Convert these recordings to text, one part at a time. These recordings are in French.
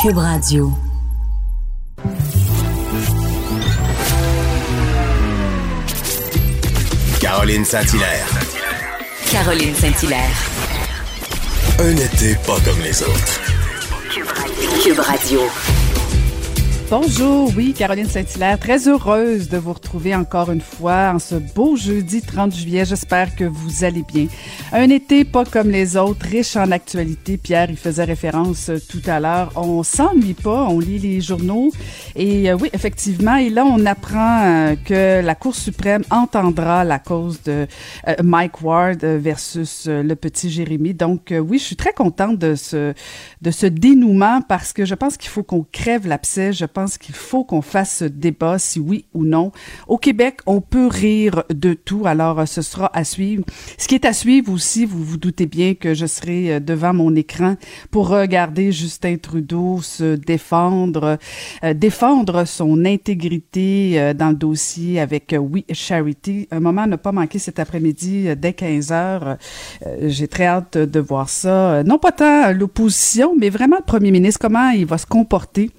Cube Radio. Caroline Saint-Hilaire. Caroline Saint-Hilaire. Un été pas comme les autres. Cube Radio. Bonjour, oui, Caroline Saint-Hilaire, très heureuse de vous retrouver encore une fois en ce beau jeudi 30 juillet. J'espère que vous allez bien. Un été pas comme les autres, riche en actualité. Pierre, il faisait référence euh, tout à l'heure. On s'ennuie pas, on lit les journaux. Et euh, oui, effectivement, et là, on apprend euh, que la Cour suprême entendra la cause de Mike Ward versus le petit Jérémy. Donc, oui, je suis très contente de ce, de ce dénouement parce que je pense qu'il faut qu'on crève l'abcès. Qu'il faut qu'on fasse ce débat, si oui ou non. Au Québec, on peut rire de tout, alors euh, ce sera à suivre. Ce qui est à suivre aussi, vous vous doutez bien que je serai euh, devant mon écran pour regarder Justin Trudeau se défendre, euh, défendre son intégrité dans le dossier avec We Charity. Un moment à ne pas manquer cet après-midi dès 15 heures. J'ai très hâte de voir ça. Non pas tant l'opposition, mais vraiment le premier ministre, comment il va se comporter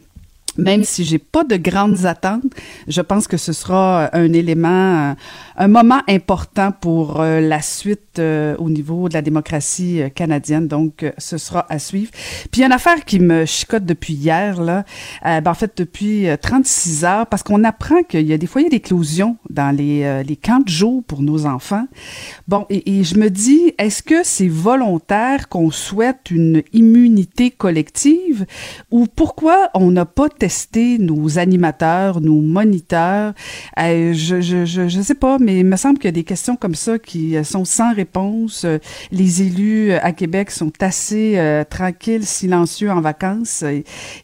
même si j'ai pas de grandes attentes, je pense que ce sera un élément, euh, un moment important pour euh, la suite euh, au niveau de la démocratie euh, canadienne. Donc, euh, ce sera à suivre. Puis, il y a une affaire qui me chicote depuis hier, là. Euh, ben, en fait, depuis euh, 36 heures, parce qu'on apprend qu'il y a des foyers d'éclosion dans les, euh, les camps de jour pour nos enfants. Bon, et, et je me dis, est-ce que c'est volontaire qu'on souhaite une immunité collective ou pourquoi on n'a pas testé nos animateurs, nos moniteurs? Euh, je, je, je, sais pas, mais il me semble qu'il y a des questions comme ça qui euh, sont sans réponse. Euh, Les élus euh, à Québec sont assez tranquilles, silencieux en vacances.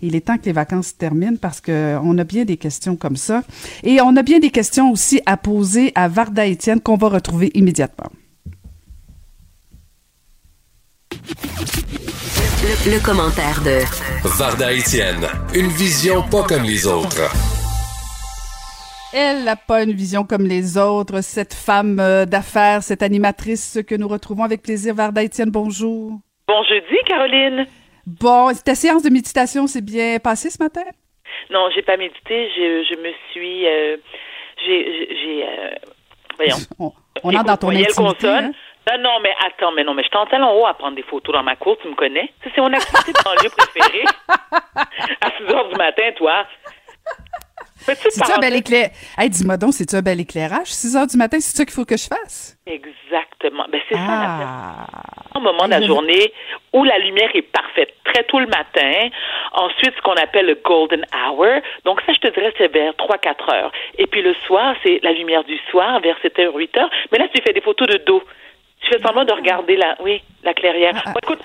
Il est temps que les vacances terminent parce que on a bien des questions comme ça. Et on a bien des questions aussi à poser à Varda Étienne qu'on va retrouver immédiatement. Le, le commentaire de Varda Étienne, une vision pas comme les autres. Elle n'a pas une vision comme les autres, cette femme euh, d'affaires, cette animatrice que nous retrouvons avec plaisir. Varda Étienne, bonjour. Bon jeudi, Caroline. Bon, ta séance de méditation s'est bien passée ce matin? Non, j'ai pas médité. Je, je me suis. euh, j'ai. euh, voyons. On, on entre dans ton intimité. consonne? hein? Non, non, mais attends, mais non, mais je suis en talon haut à prendre des photos dans ma cour, tu me connais? Ça, C'est mon activité de banlieue préférée. À 6 heures du matin, toi. C'est-tu un bel éclairage? Hey, dis-moi donc, c'est-tu un bel éclairage? 6 heures du matin, c'est ça qu'il faut que je fasse? Exactement. Ben, c'est ça la Ah! un moment de la journée où la lumière est parfaite, très tôt le matin. Ensuite, ce qu'on appelle le golden hour. Donc ça, je te dirais, c'est vers 3-4 heures. Et puis le soir, c'est la lumière du soir, vers 7 heures, 8 heures. Mais là, tu fais des photos de dos. Tu fais semblant de regarder la, oui, la clairière. Ah, ah. Bon, écoute,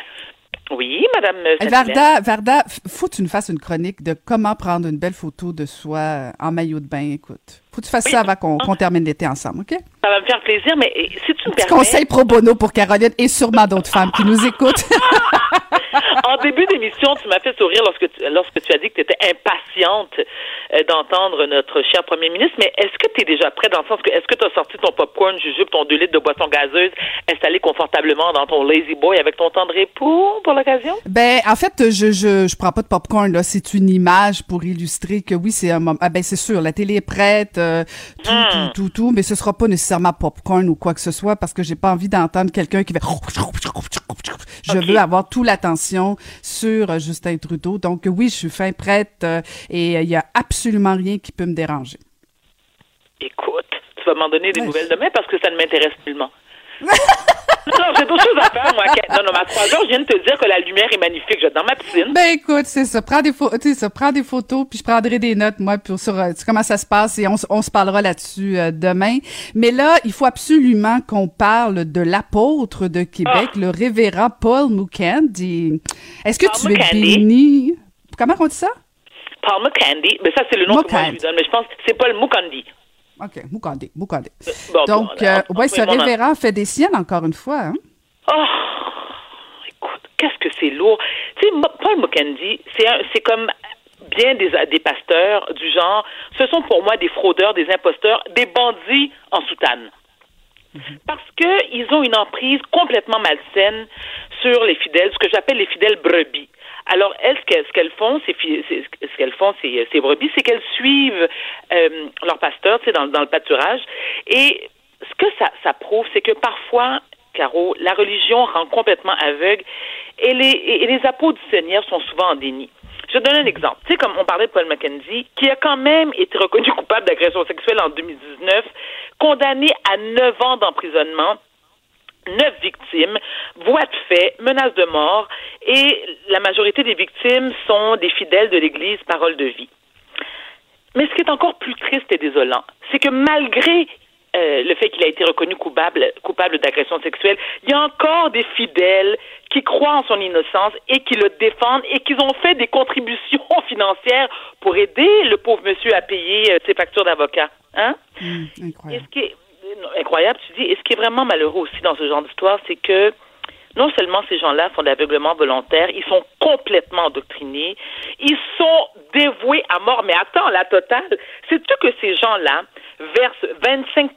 oui, Madame euh. Varda, Varda, faut que tu nous fasses une chronique de comment prendre une belle photo de soi euh, en maillot de bain. Écoute, faut que tu fasses Oui. ça avant qu'on qu'on termine l'été ensemble, OK? Ça va me faire plaisir, mais eh, si tu me permets... conseil pro bono pour Caroline et sûrement d'autres femmes qui nous écoutent. En début d'émission, tu m'as fait sourire lorsque tu, lorsque tu as dit que tu étais impatiente euh, d'entendre notre cher premier ministre. Mais est-ce que tu es déjà prêt dans le sens que est-ce que tu as sorti ton popcorn, jujube, ton 2 litres de boisson gazeuse, installé confortablement dans ton lazy boy avec ton temps de repos pour l'occasion? Ben, en fait, je, je, je prends pas de popcorn, là. C'est une image pour illustrer que oui, c'est un moment. Ah, ben, c'est sûr, la télé est prête, euh, tout, Hmm. tout, tout, tout, mais ce sera pas nécessairement popcorn ou quoi que ce soit parce que j'ai pas envie d'entendre quelqu'un qui fait. Je veux avoir toute l'attention sur euh, Justin Trudeau. Donc, oui, je suis fin prête euh, et il y a absolument rien qui peut me déranger. Écoute, tu vas m'en donner des Ouais. nouvelles demain parce que ça ne m'intéresse nullement. Non, j'ai d'autres choses à faire, moi. Non, non, ma trois heures, je viens de te dire que la lumière est magnifique. Je vais dans ma piscine. Ben écoute, c'est ça. Prends des ça, prends des photos, puis je prendrai des notes, moi, pour sur euh, comment ça se passe et on, on se parlera là-dessus euh, demain. Mais là, il faut absolument qu'on parle de l'apôtre de Québec, le révérend Paul Mukendi. Est-ce que Paul tu es Mukendi. béni? Comment on dit ça? Paul McCandy. Mais ça, c'est le nom que moi, je lui donne. Mais je pense que c'est Paul Mukandi. OK, Mukande, Mukande. Bon, Donc, bon, euh, ouais, ce révérend fait des siennes encore une fois. Hein? Oh, écoute, qu'est-ce que c'est lourd. Tu sais, Paul Mukendi, c'est comme bien des, des pasteurs du genre, ce sont pour moi des fraudeurs, des imposteurs, des bandits en soutane. Parce qu'ils ont une emprise complètement malsaine sur les fidèles, ce que j'appelle les fidèles brebis. Alors, elles, ce qu'elles, font, c'est- ce qu'elles font, ces, brebis, c'est qu'elles suivent euh, leur pasteur, tu sais, dans, dans le pâturage. Et ce que ça, ça prouve, c'est que parfois, Caro, la religion rend complètement aveugle et les, et, les apôtres du Seigneur sont souvent en déni. Je donne un exemple. Tu sais, comme on parlait de Paul Mackenzie, qui a quand même été reconnu coupable d'agression sexuelle en 2019, condamné à 9 ans d'emprisonnement, neuf victimes, voix de fait, menaces de mort, et la majorité des victimes sont des fidèles de l'Église Parole de vie. Mais ce qui est encore plus triste et désolant, c'est que malgré euh, le fait qu'il a été reconnu coupable, coupable d'agression sexuelle, il y a encore des fidèles qui croient en son innocence et qui le défendent et qui ont fait des contributions financières pour aider le pauvre monsieur à payer euh, ses factures d'avocat. Hein? Et incroyable. ce qui est non, incroyable, tu dis, et ce qui est vraiment malheureux aussi dans ce genre d'histoire, c'est que non seulement ces gens-là font de l'aveuglement volontaire, ils sont complètement endoctrinés, ils sont dévoués à mort. Mais attends, la totale, sais-tu que ces gens-là versent 25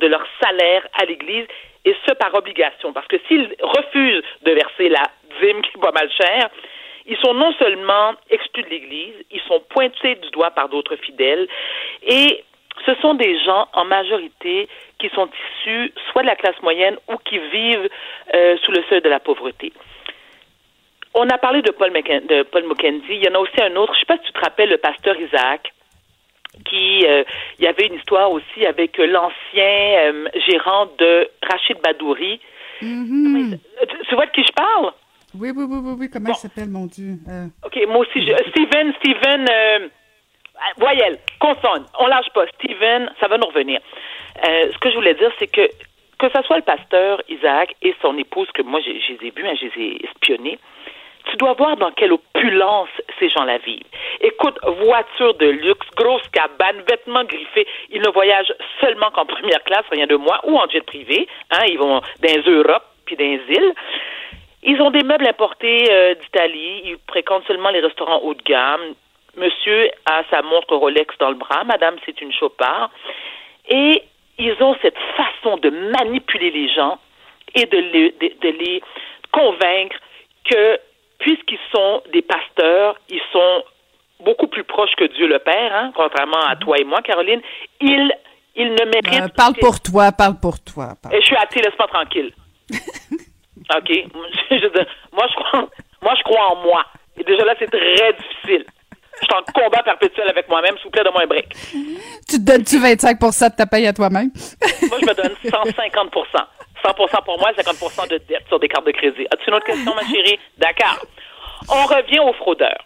de leur salaire à l'Église et ce par obligation? Parce que s'ils refusent de verser la dîme qui pas mal chère, ils sont non seulement exclus de l'Église, ils sont pointés du doigt par d'autres fidèles et ce sont des gens en majorité qui sont issus soit de la classe moyenne ou qui vivent euh, sous le seuil de la pauvreté. On a parlé de Paul, McKen- de Paul Mukendi. Il y en a aussi un autre. Je ne sais pas si tu te rappelles le pasteur Isaac, qui euh, il y avait une histoire aussi avec l'ancien euh, gérant de Rachid Badouri. Mhm. Tu, tu vois de qui je parle? Oui, oui, oui, oui, oui. Comment Bon. il s'appelle, mon Dieu? Euh, OK, moi aussi, je, Steven, Steven, euh, voyelle, consonne, on lâche pas. Steven, ça va nous revenir. Euh, ce que je voulais dire, c'est que que ce soit le pasteur Isaac et son épouse, que moi, je, les ai vus, hein, je les ai espionnés, tu dois voir dans quelle opulence ces gens-là vivent. Écoute, voiture de luxe, grosse cabane, vêtements griffés. Ils ne voyagent seulement qu'en première classe, rien de moins, ou en jet privé. Hein, ils vont dans les Europes puis dans les îles. Ils ont des meubles importés euh, d'Italie. Ils fréquentent seulement les restaurants haut de gamme. Monsieur a sa montre Rolex dans le bras. Madame, c'est une Chopard. Et ils ont cette façon de manipuler les gens et de les, de, de les convaincre que, puisqu'ils sont des pasteurs, ils sont beaucoup plus proches que Dieu le Père, hein, contrairement à toi et moi, Caroline, ils, ils ne méritent... euh, parle pour toi, parle pour toi. parle. Je suis athée, laisse-moi tranquille. OK? Moi, je crois, moi, je crois en moi. Et déjà là, c'est très difficile. Je suis en combat perpétuel avec moi-même. S'il vous plaît, donne-moi un break. Tu te donnes-tu 25 de ta paye à toi-même? Moi, je me donne 150 100 pour moi, 50 de dette sur des cartes de crédit. As-tu une autre question, ma chérie? D'accord. On revient aux fraudeurs.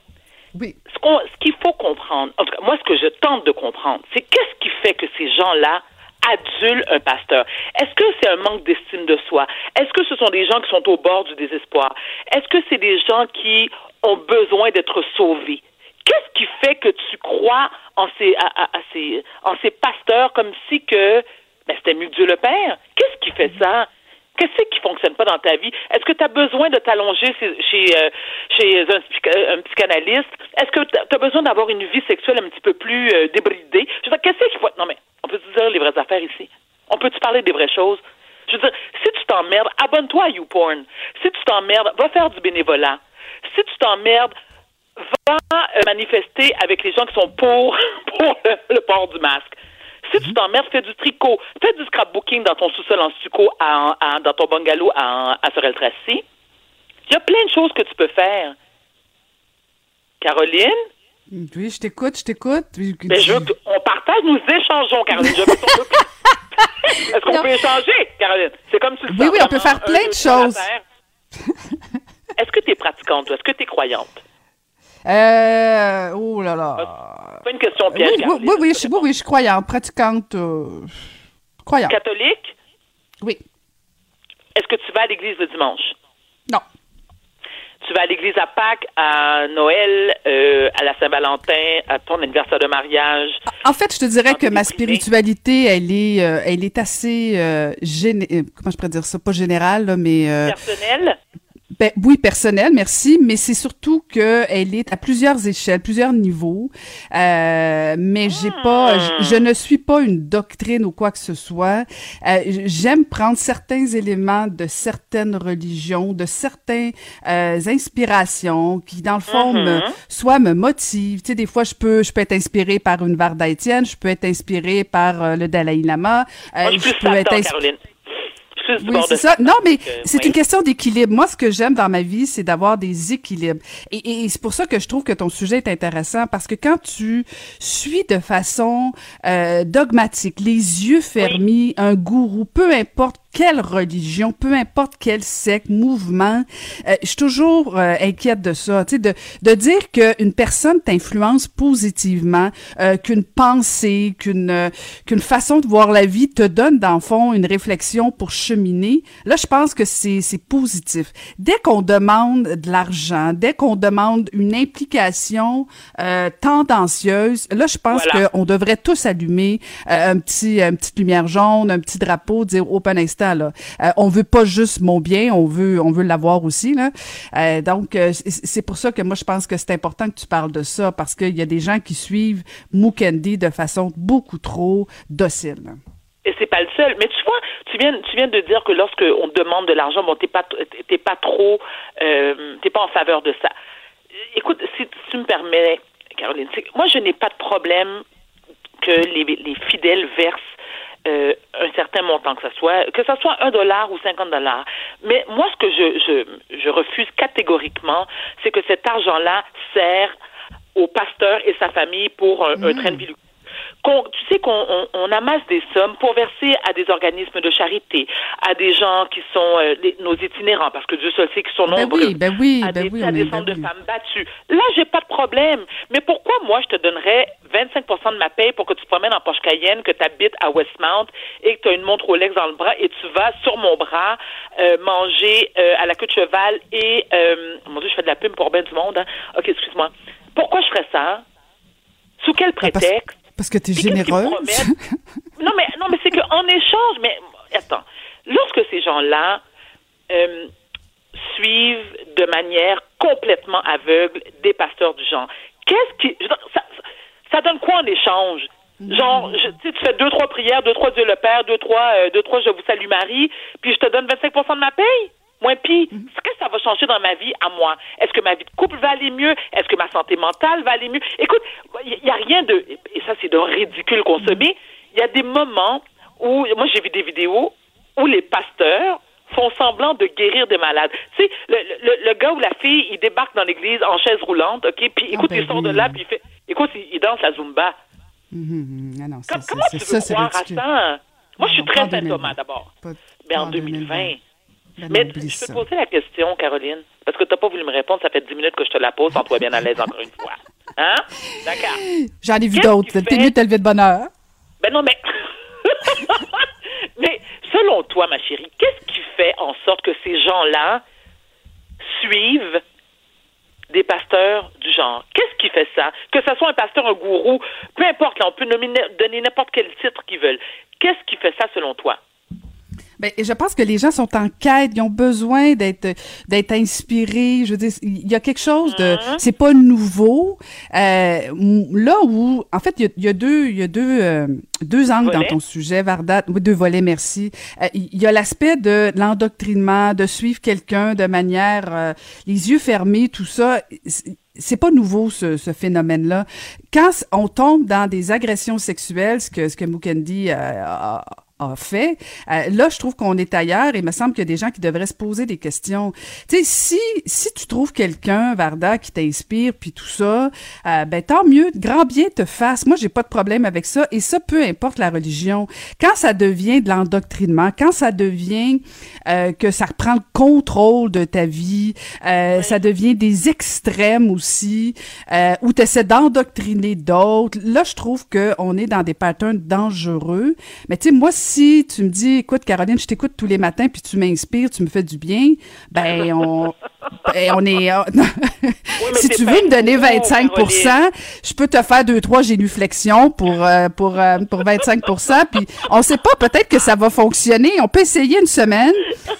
Oui. Ce qu'il faut comprendre, en tout cas, moi, ce que je tente de comprendre, c'est qu'est-ce qui fait que ces gens-là adulent un pasteur? Est-ce que c'est un manque d'estime de soi? Est-ce que ce sont des gens qui sont au bord du désespoir? Est-ce que c'est des gens qui ont besoin d'être sauvés? Qu'est-ce qui fait que tu crois en ces, à, à- à ces, en ces pasteurs comme si que ben, c'était mieux Dieu le Père? Qu'est-ce qui fait ça? Qu'est-ce qui fonctionne pas dans ta vie? Est-ce que tu as besoin de t'allonger chez, chez, euh, chez un, psych- un psychanalyste? Est-ce que tu as besoin d'avoir une vie sexuelle un petit peu plus euh, débridée? Je veux dire, qu'est-ce qu'il faut... Non, mais on peut dire les vraies affaires ici? On peut-tu parler des vraies choses? Je veux dire, si tu t'emmerdes, abonne-toi à YouPorn. Si tu t'emmerdes, va faire du bénévolat. Si tu t'emmerdes, va euh, manifester avec les gens qui sont pour, pour le, le port du masque. Si tu t'emmerdes, fais du tricot. Fais du scrapbooking dans ton sous-sol en stucco, à- à- dans ton bungalow à, à Sorel-Tracy. Il y a plein de choses que tu peux faire. Caroline, Oui, je t'écoute, je t'écoute. ben, je veux qu'on partage, nous échangeons, Caroline. Je veux. Est-ce qu'on peut échanger, Caroline? C'est comme si Oui, oui, on peut faire plein de choses. Est-ce que tu es pratiquante, Est-ce que tu es croyante? Euh, oh là là. Pas une question piège. Oui, oui, oui, oui, je, oui, je suis croyante, pratiquante, euh, croyante. Catholique? Oui. Est-ce que tu vas à l'église le dimanche? Non. Tu vas à l'église à Pâques, à Noël, euh, à la Saint-Valentin, à ton anniversaire de mariage? En fait, je te dirais que ma spiritualité, elle est, euh, elle est assez, euh, comment je pourrais dire ça, pas générale, mais personnelle? Ben, oui, personnel, merci, mais c'est surtout que elle est à plusieurs échelles, plusieurs niveaux. Euh, mais j'ai pas, je, ne suis pas une doctrine ou quoi que ce soit. Euh, J'aime prendre certains éléments de certaines religions, de certaines euh, inspirations qui, dans le fond, me, mm-hmm. soit me motivent. Tu sais, des fois, je peux, je peux être inspirée par une Varda Étienne, je peux être inspirée par euh, le Dalai Lama. Je, je peux être oui, ça. Non, mais c'est une question d'équilibre. Moi, ce que j'aime dans ma vie, c'est d'avoir des équilibres. Et, et c'est pour ça que je trouve que ton sujet est intéressant parce que quand tu suis de façon euh, dogmatique, les yeux fermés, un gourou, peu importe quelle religion, peu importe quel secte, mouvement, euh, je suis toujours euh, inquiète de ça, tu sais, de, de dire qu'une personne t'influence positivement, euh, qu'une pensée, qu'une qu'une façon de voir la vie te donne, dans le fond, une réflexion pour cheminer. Là, je pense que c'est positif. Dès qu'on demande de l'argent, dès qu'on demande une implication tendancieuse, là, je pense qu'on devrait tous allumer un petit, une petite lumière jaune, un petit drapeau, dire open instant euh, on veut pas juste mon bien, on veut, on veut l'avoir aussi. Là. Euh, donc, euh, c'est pour ça que moi, je pense que c'est important que tu parles de ça, parce qu'il y a des gens qui suivent Mukendi de façon beaucoup trop docile. Et c'est pas le seul. Mais tu vois, tu viens, tu viens de dire que lorsque on demande de l'argent, bon, t'es pas, t'es pas trop, t'es pas en faveur de ça. Écoute, si tu me permets, Caroline, moi, je n'ai pas de problème que les fidèles versent euh, un certain montant, que ce soit que ça soit un dollar ou 50 dollars. Mais moi, ce que je, je, je refuse catégoriquement, c'est que cet argent-là sert au pasteur et sa famille pour un, un train de vie tu sais qu'on on, amasse des sommes pour verser à des organismes de charité, à des gens qui sont euh, nos itinérants, parce que Dieu seul sait qu'ils sont ben nombreux, oui, ben oui, à ben des, oui, à des centres de femmes battues. Là, j'ai pas de problème. Mais pourquoi moi je te donnerais 25% de ma paye pour que tu te promènes en Porsche Cayenne, que tu habites à Westmount et que tu as une montre Rolex dans le bras et tu vas sur mon bras euh, manger euh, à la queue de cheval et mon Dieu, je fais de la pub pour bien du monde. Hein? Ok, excuse-moi. Pourquoi je ferais ça? Sous quel ben, prétexte? Parce que tu es généreuse. non, mais, non, mais c'est qu'en échange, mais attends, lorsque ces gens-là euh, suivent de manière complètement aveugle des pasteurs du genre, qu'est-ce qui. Ça, ça donne quoi en échange? Genre, je, tu fais deux, trois prières, deux, trois Dieu le Père, deux, trois, euh, deux, trois Je vous salue Marie, puis je te donne 25% de ma paye? Pis, mhm. qu'est-ce que ça va changer dans ma vie à moi? Est-ce que ma vie de couple va aller mieux? Est-ce que ma santé mentale va aller mieux? Écoute, il n'y a rien de, et ça c'est d'un ridicule consommé, mhm. il y a des moments où, moi j'ai vu des vidéos où les pasteurs font semblant de guérir des malades. Tu sais, le, le, gars ou la fille, il débarque dans l'église en chaise roulante, OK, puis ah, écoute, ben il sort de là, puis il fait, écoute, il, danse la Zumba. Mhm, ah non, comment tu veux croire à ça? Moi, je suis très saint d'abord. Mais en 2020. Ben Mais je peux te poser la question, Caroline, parce que tu n'as pas voulu me répondre, ça fait 10 minutes que je te la pose, sans toi bien à l'aise encore une fois. Hein? D'accord. J'en ai vu d'autres. T'es mieux de de bonheur. Ben non, mais. mais selon toi, ma chérie, qu'est-ce qui fait en sorte que ces gens-là suivent des pasteurs du genre? Qu'est-ce qui fait ça? Que ce soit un pasteur, un gourou, peu importe, là, on peut nominer, donner n'importe quel titre qu'ils veulent. Qu'est-ce qui fait ça selon toi? Ben, je pense que les gens sont en quête, ils ont besoin d'être d'être inspirés. Je veux dire, il y a quelque chose de, mm-hmm. c'est pas nouveau. Euh, là où, en fait, il y a, deux, il y a deux euh, deux angles dans ton sujet, Varda. Oui, deux volets, merci. Euh, il y a l'aspect de l'endoctrinement, de suivre quelqu'un de manière les yeux fermés, tout ça c'est pas nouveau ce, ce phénomène-là. Quand on tombe dans des agressions sexuelles, ce que ce que Mukendi a, a fait. Euh, là, je trouve qu'on est ailleurs et il me semble qu'il y a des gens qui devraient se poser des questions. Tu sais, si si tu trouves quelqu'un, Varda, qui t'inspire puis tout ça, euh, ben tant mieux, grand bien te fasse. Moi, j'ai pas de problème avec ça et ça, peu importe la religion. Quand ça devient de l'endoctrinement, quand ça devient euh, que ça reprend le contrôle de ta vie, euh, ça devient des extrêmes aussi, où tu essaies d'endoctriner d'autres. Là, je trouve que on est dans des patterns dangereux. Mais tu sais, moi, si tu me dis, écoute, Caroline, je t'écoute tous les matins, puis tu m'inspires, tu me fais du bien, ben on, ben, on est. si tu veux me donner 25% je peux te faire deux trois génuflexions pour euh, pour euh, pour 25% puis on sait pas, peut-être que ça va fonctionner. On peut essayer une semaine.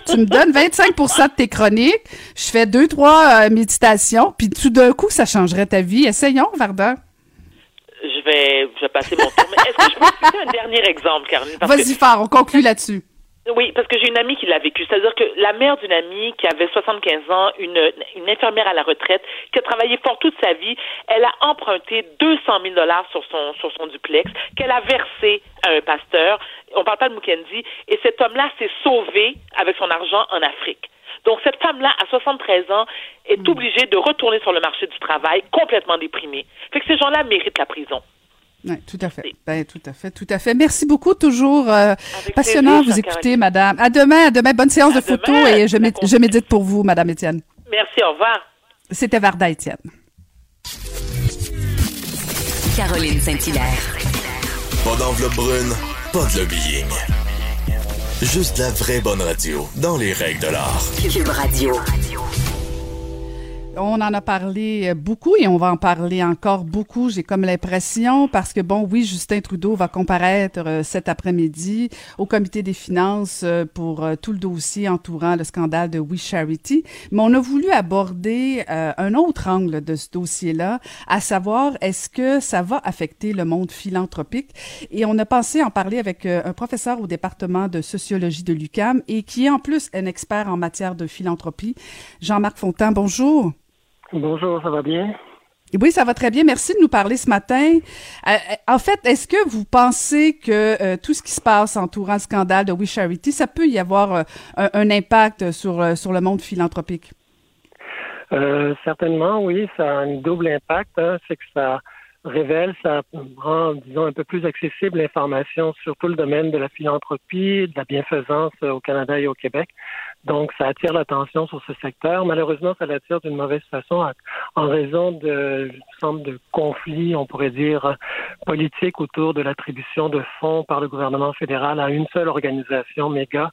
Tu me donnes 25% de tes chroniques, je fais deux trois euh, méditations, puis tout d'un coup, ça changerait ta vie. Essayons, Varda je vais, je vais passer mon tour. Mais est-ce que je peux citer un dernier exemple, Caroline? Vas-y, que... on conclut là-dessus. Oui, parce que j'ai une amie qui l'a vécu. C'est-à-dire que la mère d'une amie qui avait 75 ans, une, une infirmière à la retraite, qui a travaillé fort toute sa vie, elle a emprunté 200 000 dollars sur son, sur son duplex, qu'elle a versé à un pasteur. On parle pas de Mukendi. Et cet homme-là s'est sauvé avec son argent en Afrique. Donc, cette femme-là, à 73 ans, est hmm. obligée de retourner sur le marché du travail complètement déprimée. Fait que ces gens-là méritent la prison. Oui, tout à fait. Ben, tout à fait, tout à fait. Merci beaucoup, toujours euh, passionnant vous écouter, madame. À demain, à demain. Bonne séance de photos et je, je médite pour vous, madame Étienne. Merci, au revoir. C'était Varda Étienne. Caroline Saint-Hilaire. Pas d'enveloppe brune, pas de lobbying. Juste la vraie bonne radio, dans les règles de l'art. Cube Radio. On en a parlé euh, beaucoup et on va en parler encore beaucoup, j'ai comme l'impression, parce que bon, oui, Justin Trudeau va comparaître euh, cet après-midi au comité des finances euh, pour tout le dossier entourant le scandale de We Charity, mais on a voulu aborder un autre angle de ce dossier-là, à savoir est-ce que ça va affecter le monde philanthropique? Et on a pensé en parler avec un professeur au département de sociologie de l'UCAM et qui est en plus un expert en matière de philanthropie, Jean-Marc Fontaine. Bonjour. Bonjour, ça va bien? Oui, ça va très bien. Merci de nous parler ce matin. Euh, en fait, est-ce que vous pensez que euh, tout ce qui se passe entourant le scandale de We Charity, ça peut y avoir euh, un, impact sur, sur le monde philanthropique? certainement, oui. Ça a un double impact. Hein. C'est que ça révèle, ça rend, disons, un peu plus accessible l'information sur tout le domaine de la philanthropie, de la bienfaisance au Canada et au Québec. Donc, ça attire l'attention sur ce secteur. Malheureusement, ça l'attire d'une mauvaise façon en raison de, de conflits, on pourrait dire, politiques autour de l'attribution de fonds par le gouvernement fédéral à une seule organisation méga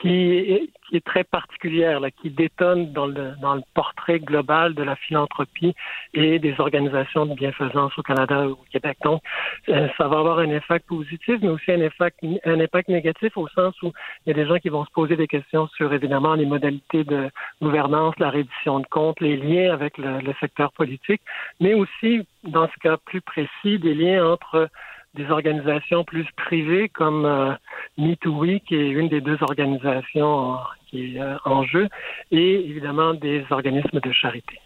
qui est, très particulière, là, qui détonne dans le, portrait global de la philanthropie et des organisations de bienfaisance au Canada ou au Québec. Donc, euh, ça va avoir un impact positif, mais aussi un impact, un impact négatif au sens où il y a des gens qui vont se poser des questions sur, les modalités de gouvernance, la reddition de comptes, les liens avec le, secteur politique, mais aussi, dans ce cas plus précis, des liens entre des organisations plus privées comme euh, qui est une des deux organisations qui est euh, en jeu, et évidemment des organismes de charité.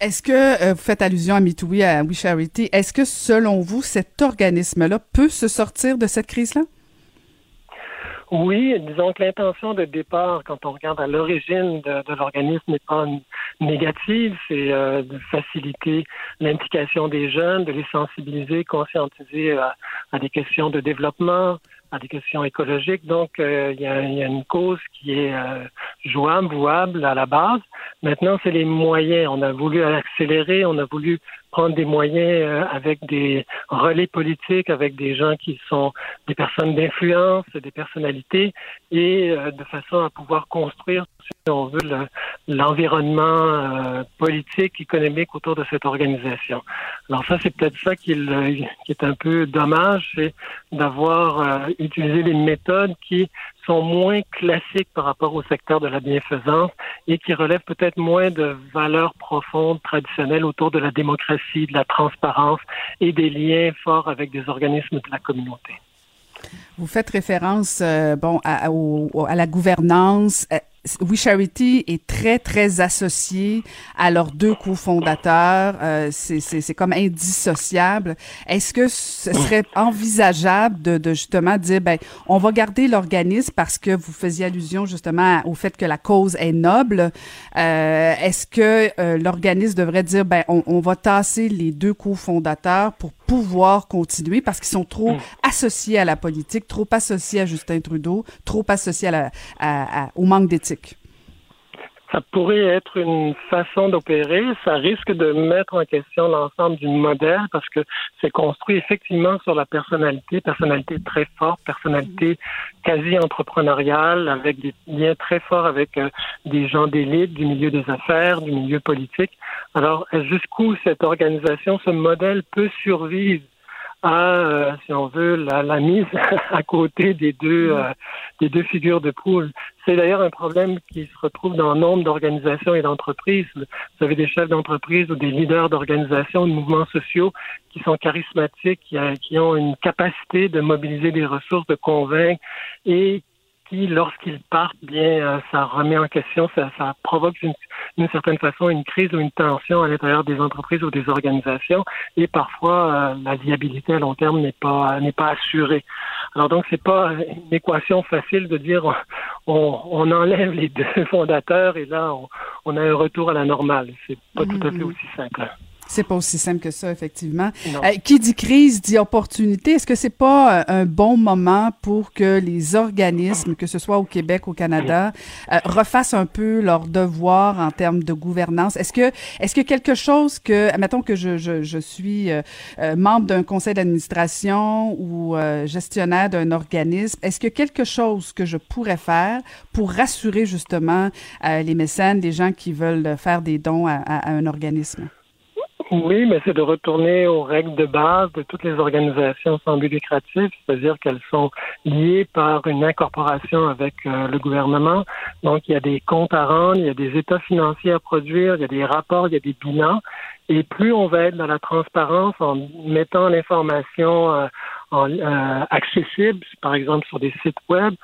Est-ce que euh, vous faites allusion à MeTooWe, à We Charity, est-ce que selon vous, cet organisme-là peut se sortir de cette crise-là? Oui, disons que l'intention de départ, quand on regarde à l'origine de, l'organisme, n'est pas négative, c'est euh, de faciliter l'implication des jeunes, de les sensibiliser, conscientiser à, à, des questions de développement, à des questions écologiques. Donc, euh, il y, a, y, a, une cause qui est euh, jouable, vouable à la base. Maintenant, c'est les moyens. On a voulu accélérer, on a voulu prendre des moyens euh, avec des relais politiques, avec des gens qui sont des personnes d'influence, des personnalités, et euh, de façon à pouvoir construire, si on veut, l'environnement euh, politique, économique autour de cette organisation. Alors ça, c'est peut-être ça qui, est un peu dommage, c'est d'avoir utilisé des méthodes qui sont moins classiques par rapport au secteur de la bienfaisance et qui relèvent peut-être moins de valeurs profondes, traditionnelles autour de la démocratie, de la transparence et des liens forts avec des organismes de la communauté. Vous faites référence, euh, bon, à, la gouvernance. We Charity est très, très associé à leurs deux cofondateurs. Euh, c'est comme indissociable. Est-ce que ce serait envisageable de, de, justement dire, ben, on va garder l'organisme parce que vous faisiez allusion justement au fait que la cause est noble? Euh, Est-ce que euh, l'organisme devrait dire, ben, on, on, va tasser les deux cofondateurs pour pouvoir continuer parce qu'ils sont trop mm. associés à la politique, trop associés à Justin Trudeau, trop associés à la, à, à, au manque d'éthique? Ça pourrait être une façon d'opérer. Ça risque de mettre en question l'ensemble du modèle parce que c'est construit effectivement sur la personnalité, personnalité très forte, personnalité quasi entrepreneuriale, avec des liens très forts avec euh, des gens d'élite, du milieu des affaires, du milieu politique. Alors, jusqu'où cette organisation, ce modèle peut survivre? À, euh, si on veut, la, la, mise à côté des deux, euh, des deux figures de poule. C'est d'ailleurs un problème qui se retrouve dans nombre d'organisations et d'entreprises. Vous avez des chefs d'entreprise ou des leaders d'organisations, de mouvements sociaux qui sont charismatiques, qui, qui ont une capacité de mobiliser des ressources, de convaincre et qui, lorsqu'ils partent, bien, euh, ça remet en question, ça, ça provoque d'une certaine façon une crise ou une tension à l'intérieur des entreprises ou des organisations, et parfois euh, la viabilité à long terme n'est pas n'est pas assurée. Alors donc c'est pas une équation facile de dire on, on enlève les deux fondateurs et là on, on, a un retour à la normale. C'est pas tout à fait mm-hmm. aussi simple. C'est pas aussi simple que ça, effectivement. Euh, qui dit crise dit opportunité. Est-ce que c'est pas euh, un bon moment pour que les organismes, que ce soit au Québec, au Canada, euh, refassent un peu leur devoir en termes de gouvernance? Est-ce que, est-ce que quelque chose que, admettons que je, je, je suis euh, euh, membre d'un conseil d'administration ou gestionnaire d'un organisme, est-ce que quelque chose que je pourrais faire pour rassurer justement les mécènes, les gens qui veulent faire des dons à, à un organisme? Oui, mais c'est de retourner aux règles de base de toutes les organisations sans but lucratif, c'est-à-dire qu'elles sont liées par une incorporation avec euh, le gouvernement. Donc, il y a des comptes à rendre, il y a des états financiers à produire, il y a des rapports, il y a des bilans. Et plus on va être dans la transparence en mettant l'information euh, en, euh, accessible, par exemple sur des sites web,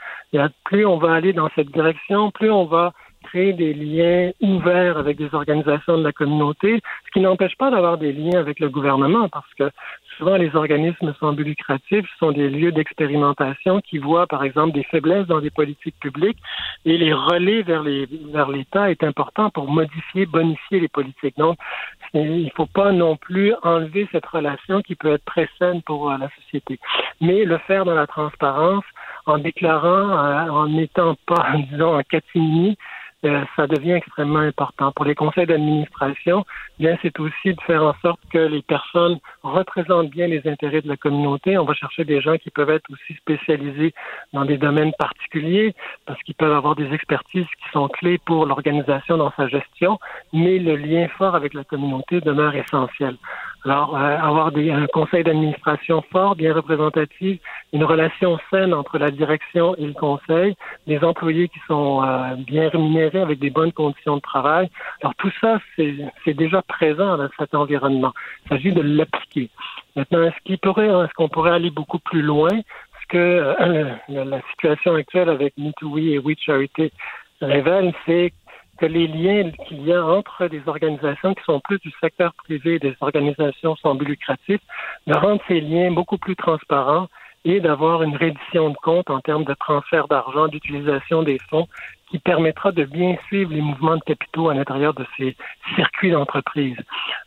plus on va aller dans cette direction, plus on va créer des liens ouverts avec des organisations de la communauté, ce qui n'empêche pas d'avoir des liens avec le gouvernement, parce que souvent les organismes sans but lucratif sont des lieux d'expérimentation qui voient, par exemple, des faiblesses dans les politiques publiques et les relais vers les vers l'État est important pour modifier, bonifier les politiques. Donc, il ne faut pas non plus enlever cette relation qui peut être très saine pour euh, la société, mais le faire dans la transparence en déclarant, euh, en n'étant pas, disons, en catimini, ça devient extrêmement important. Pour les conseils d'administration, bien c'est aussi de faire en sorte que les personnes représentent bien les intérêts de la communauté. On va chercher des gens qui peuvent être aussi spécialisés dans des domaines particuliers parce qu'ils peuvent avoir des expertises qui sont clés pour l'organisation dans sa gestion, mais le lien fort avec la communauté demeure essentiel. Alors, euh, avoir des, un conseil d'administration fort, bien représentatif, une relation saine entre la direction et le conseil, des employés qui sont euh, bien rémunérés avec des bonnes conditions de travail. Alors, tout ça, c'est déjà présent dans cet environnement. Il s'agit de l'appliquer. Maintenant, est-ce qu'il pourrait, est-ce qu'on pourrait aller beaucoup plus loin? Ce que euh, la situation actuelle avec MeTooWe et We Charity révèle, c'est que les liens qu'il y a entre des organisations qui sont plus du secteur privé et des organisations sans but lucratif, de rendre ces liens beaucoup plus transparents et d'avoir une reddition de compte en termes de transfert d'argent, d'utilisation des fonds qui permettra de bien suivre les mouvements de capitaux à l'intérieur de ces circuits d'entreprise.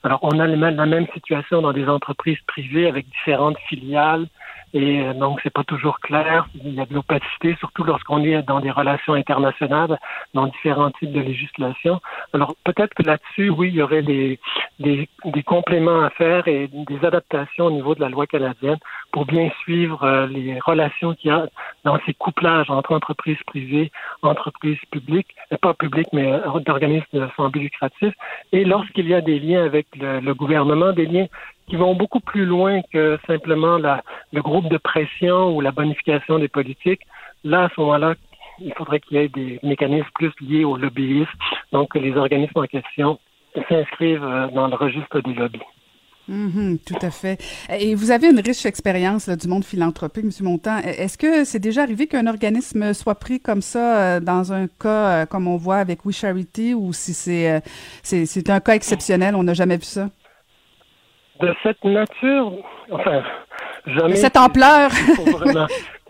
Alors, on a la même situation dans des entreprises privées avec différentes filiales, et euh, donc, c'est pas toujours clair. Il y a de l'opacité, surtout lorsqu'on est dans des relations internationales, dans différents types de législation. Alors, peut-être que là-dessus, oui, il y aurait des, des, des, compléments à faire et des adaptations au niveau de la loi canadienne pour bien suivre euh, les relations qu'il y a dans ces couplages entre entreprises privées, entreprises publiques, euh, pas publiques, mais d'organismes sans but lucratif. Et lorsqu'il y a des liens avec le, le gouvernement, des liens qui vont beaucoup plus loin que simplement la, le groupe de pression ou la bonification des politiques. Là, à ce moment-là, il faudrait qu'il y ait des mécanismes plus liés au lobbyisme, donc que les organismes en question s'inscrivent euh, dans le registre des lobbies. Mhm, tout à fait. Et vous avez une riche expérience du monde philanthropique, M. Montant. E-, est-ce que c'est déjà arrivé qu'un organisme soit pris comme ça euh, dans un cas euh, comme on voit avec We Charity ou si c'est c'est un cas exceptionnel, on n'a jamais vu ça? De cette nature, enfin, jamais. De cette ampleur.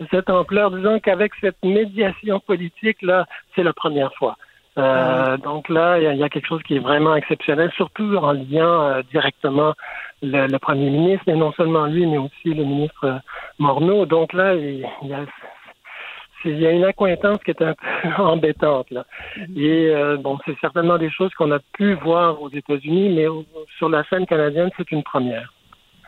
de cette ampleur, disons qu'avec cette médiation politique, là, c'est la première fois. Euh, donc là, il y, a quelque chose qui est vraiment exceptionnel, surtout en lien euh, directement le, le, premier ministre, et non seulement lui, mais aussi le ministre euh, Morneau. Donc là, il, y a il y a une accointance qui est un peu embêtante là. Mm-hmm. Et euh, bon, c'est certainement des choses qu'on a pu voir aux États-Unis, mais sur la scène canadienne, c'est une première.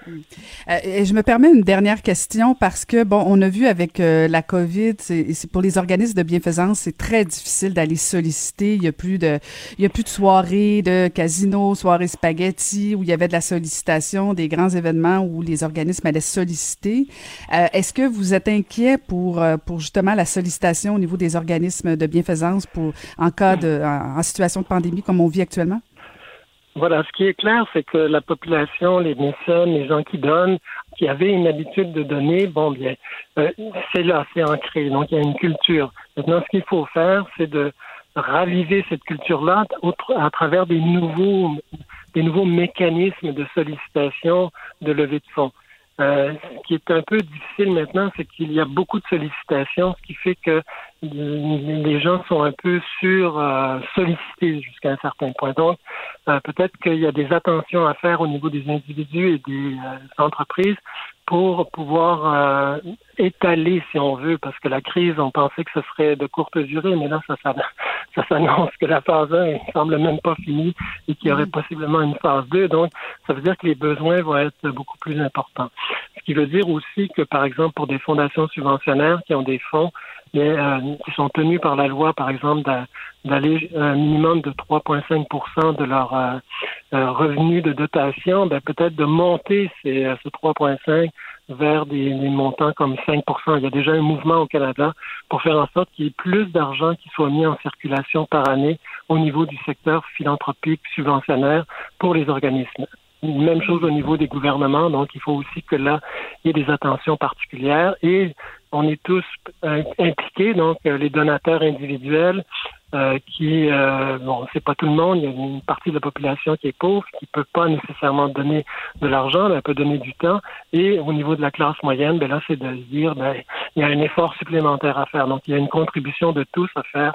Euh, je me permets une dernière question parce que, bon, on a vu avec euh, la COVID, c'est pour les organismes de bienfaisance, c'est très difficile d'aller solliciter. Il y a plus de, il y a plus de soirées de casino, soirées spaghetti où il y avait de la sollicitation, des grands événements où les organismes allaient solliciter. Euh, est-ce que vous êtes inquiet pour, pour justement la sollicitation au niveau des organismes de bienfaisance pour, en cas de, en situation de pandémie comme on vit actuellement? Voilà, ce qui est clair, c'est que la population, les mécènes, les gens qui donnent, qui avaient une habitude de donner, bon bien, euh, c'est là, c'est ancré. Donc il y a une culture. Maintenant, ce qu'il faut faire, c'est de raviver cette culture-là à travers des nouveaux, des nouveaux mécanismes de sollicitation de levée de fonds. Euh, ce qui est un peu difficile maintenant, c'est qu'il y a beaucoup de sollicitations, ce qui fait que les gens sont un peu sur euh, sollicités jusqu'à un certain point. Donc, euh, peut-être qu'il y a des attentions à faire au niveau des individus et des entreprises pour pouvoir étaler, si on veut, parce que la crise, on pensait que ce serait de courte durée, mais là, ça, ça, ça s'annonce que la phase 1 ne semble même pas finie et qu'il y aurait mm. possiblement une phase 2. Donc, ça veut dire que les besoins vont être beaucoup plus importants. Ce qui veut dire aussi que, par exemple, pour des fondations subventionnaires qui ont des fonds, euh, qui sont tenus par la loi, par exemple, d'aller un minimum de 3,5% de leur euh, euh, revenu de dotation, ben, peut-être de monter ces, ce 3,5 vers des, montants comme 5% Il y a déjà un mouvement au Canada pour faire en sorte qu'il y ait plus d'argent qui soit mis en circulation par année au niveau du secteur philanthropique subventionnaire pour les organismes. Même chose au niveau des gouvernements, donc il faut aussi que là, il y ait des attentions particulières et on est tous euh, impliqués, donc euh, les donateurs individuels, euh, qui, euh, bon, c'est pas tout le monde, il y a une partie de la population qui est pauvre, qui peut pas nécessairement donner de l'argent, mais elle peut donner du temps. Et au niveau de la classe moyenne, ben là, c'est de se dire, ben, il y a un effort supplémentaire à faire. Donc, il y a une contribution de tous à faire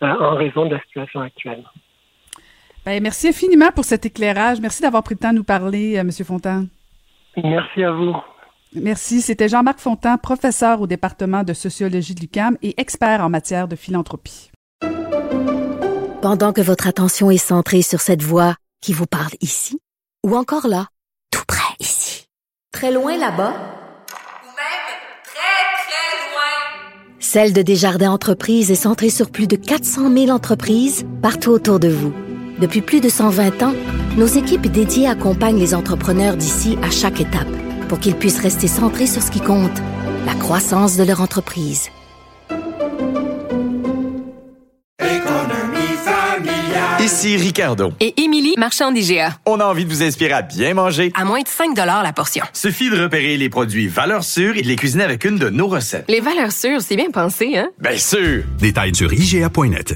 en raison de la situation actuelle. Ben, merci infiniment pour cet éclairage. Merci d'avoir pris le temps de nous parler, M. Fontaine. Merci à vous. Merci. C'était Jean-Marc Fontan, professeur au département de sociologie de l'UCAM et expert en matière de philanthropie. Pendant que votre attention est centrée sur cette voix qui vous parle ici, ou encore là, tout près ici, très loin là-bas, même très, très loin, Celle de Desjardins Entreprises est centrée sur plus de 400 000 entreprises partout autour de vous. Depuis plus de 120 ans, nos équipes dédiées accompagnent les entrepreneurs d'ici à chaque étape pour qu'ils puissent rester centrés sur ce qui compte, la croissance de leur entreprise. Ici Ricardo. Et Émilie, marchand d'IGA. On a envie de vous inspirer à bien manger. À moins de 5 la portion. Suffit de repérer les produits valeurs sûres et de les cuisiner avec une de nos recettes. Les valeurs sûres, c'est bien pensé, hein? Bien sûr! Détails sur IGA.net.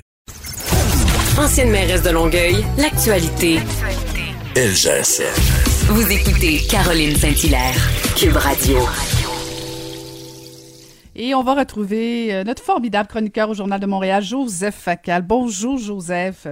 Ancienne mairesse de Longueuil, l'actualité. LGSN. Vous écoutez Caroline Saint-Hilaire, Cube Radio. Et on va retrouver euh, notre formidable chroniqueur au Journal de Montréal, Joseph Facal. Bonjour, Joseph.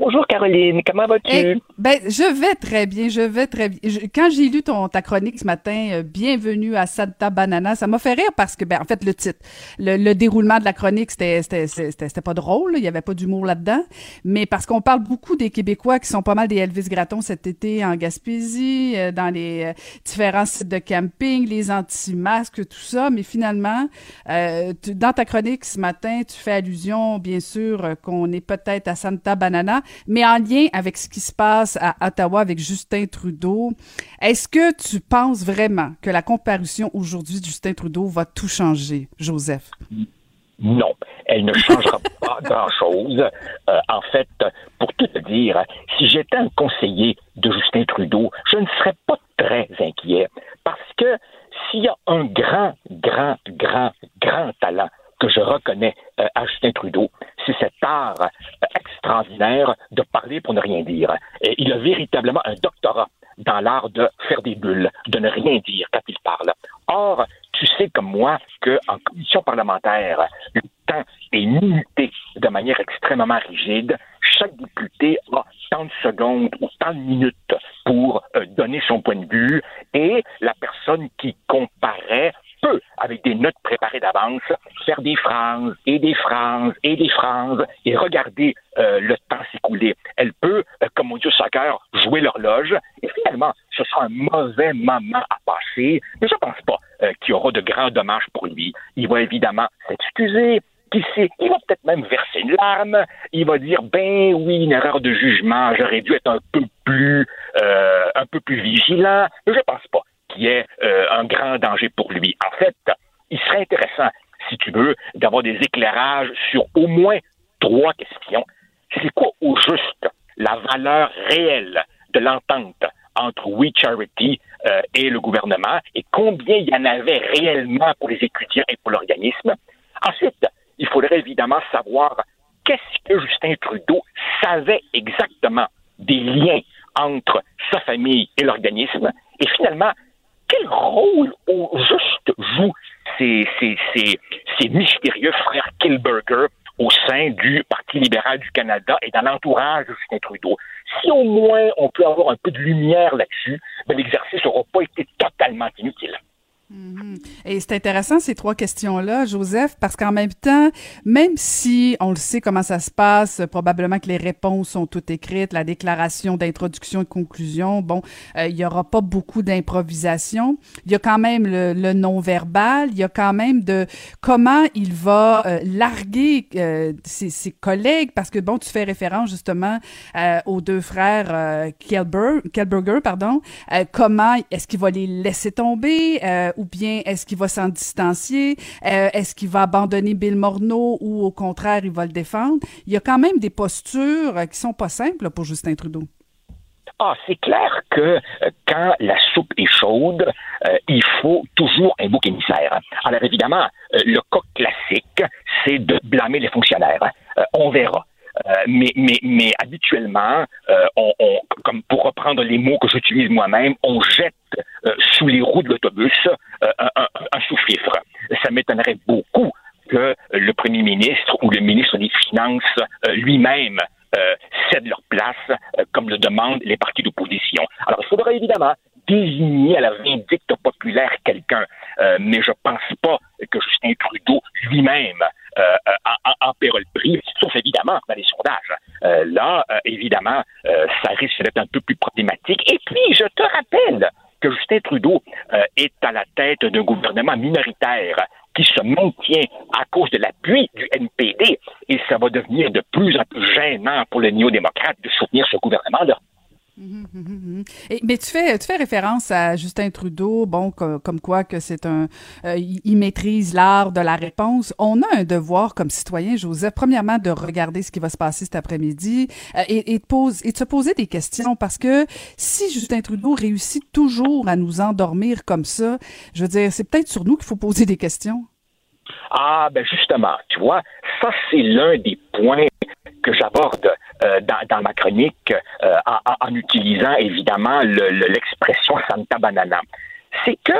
Bonjour Caroline, comment vas-tu? Eh, ben, je vais très bien, je vais très bien. quand j'ai lu ton ta chronique ce matin, euh, bienvenue à Santa Banana, ça m'a fait rire parce que ben en fait le titre, le, déroulement de la chronique c'était c'était c'était pas drôle, il y avait pas d'humour là-dedans, mais parce qu'on parle beaucoup des Québécois qui sont pas mal des Elvis Gratton cet été en Gaspésie, euh, dans les euh, différents sites de camping, les anti-masques, tout ça, mais finalement dans ta chronique ce matin, tu fais allusion bien sûr qu'on est peut-être à Santa Banana mais en lien avec ce qui se passe à Ottawa avec Justin Trudeau, est-ce que tu penses vraiment que la comparution aujourd'hui de Justin Trudeau va tout changer, Joseph? Non, elle ne changera pas grand-chose. Euh, en fait, pour tout te dire, si j'étais un conseiller de Justin Trudeau, je ne serais pas très inquiet parce que s'il y a un grand, grand, grand, grand talent que je reconnais euh, à Justin Trudeau, c'est cet art euh, extraordinaire de parler pour ne rien dire. Et il a véritablement un doctorat dans l'art de faire des bulles, de ne rien dire quand il parle. Or, tu sais comme moi qu'en commission parlementaire, le temps est minuté de manière extrêmement rigide. Chaque député a tant de secondes ou tant de minutes pour euh, donner son point de vue et la personne qui comparaît peut, avec des notes préparées d'avance, faire des phrases et des phrases et des phrases et regarder euh, le temps s'écouler. Elle peut, euh, comme on dit au soccer, jouer l'horloge. Et finalement, ce sera un mauvais moment à passer, mais je ne pense pas euh, qu'il y aura de grands dommages pour lui. Il va évidemment s'excuser, qui sait, il va peut-être même verser une larme, il va dire ben oui, une erreur de jugement, j'aurais dû être un peu plus un peu plus vigilant, mais je pense pas qui est euh, un grand danger pour lui. En fait, il serait intéressant, si tu veux, d'avoir des éclairages sur au moins trois questions. C'est quoi au juste la valeur réelle de l'entente entre We Charity euh, et le gouvernement et combien il y en avait réellement pour les étudiants et pour l'organisme? Ensuite, il faudrait évidemment savoir qu'est-ce que Justin Trudeau savait exactement des liens entre sa famille et l'organisme. Et finalement, quel rôle au juste jouent ces, mystérieux frères Kilberger au sein du Parti libéral du Canada et dans l'entourage de Justin Trudeau? Si au moins on peut avoir un peu de lumière là-dessus, ben, l'exercice n'aura pas été totalement inutile. Mhm. Et c'est intéressant ces trois questions-là, Joseph, parce qu'en même temps, même si on le sait comment ça se passe, probablement que les réponses sont toutes écrites, la déclaration d'introduction et conclusion, bon, euh, il y aura pas beaucoup d'improvisation. Il y a quand même le, non-verbal, il y a quand même de comment il va euh, larguer euh, ses, ses, collègues, parce que bon, tu fais référence justement aux deux frères Kelberger, pardon. comment est-ce qu'il va les laisser tomber? Ou bien est-ce qu'il va s'en distancier? Euh, est-ce qu'il va abandonner Bill Morneau ou au contraire, il va le défendre? Il y a quand même des postures euh, qui sont pas simples pour Justin Trudeau. Ah, c'est clair que euh, quand la soupe est chaude, il faut toujours un bouc émissaire. Alors évidemment, le cas classique, c'est de blâmer les fonctionnaires. on verra. Euh, mais, mais, mais habituellement, euh, on, on, comme pour reprendre les mots que j'utilise moi-même, on jette euh, sous les roues de l'autobus un, un, un sous-fifre. Ça m'étonnerait beaucoup que le premier ministre ou le ministre des Finances lui-même cède leur place, comme le demandent les partis d'opposition. Alors, il faudrait évidemment désigner à la vindicte populaire quelqu'un, mais je pense pas que Justin Trudeau lui-même euh, en, en, le prix, sauf évidemment dans les sondages. Euh, là, euh, évidemment, ça risque d'être un peu plus problématique. Et puis, je te rappelle que Justin Trudeau est à la tête d'un gouvernement minoritaire qui se maintient à cause de l'appui du NPD, et ça va devenir de plus en plus gênant pour les néo-démocrates de soutenir ce gouvernement-là. Mais tu fais, tu fais référence à Justin Trudeau, bon, comme, quoi que c'est un, euh, il maîtrise l'art de la réponse. On a un devoir comme citoyen, Joseph, premièrement de regarder ce qui va se passer cet après-midi euh, et, de pose, se poser des questions parce que si Justin Trudeau réussit toujours à nous endormir comme ça, je veux dire, c'est peut-être sur nous qu'il faut poser des questions. Ah, ben justement, tu vois, ça c'est l'un des points que j'aborde euh, dans, ma chronique euh, en, utilisant évidemment l'expression Santa Banana. C'est que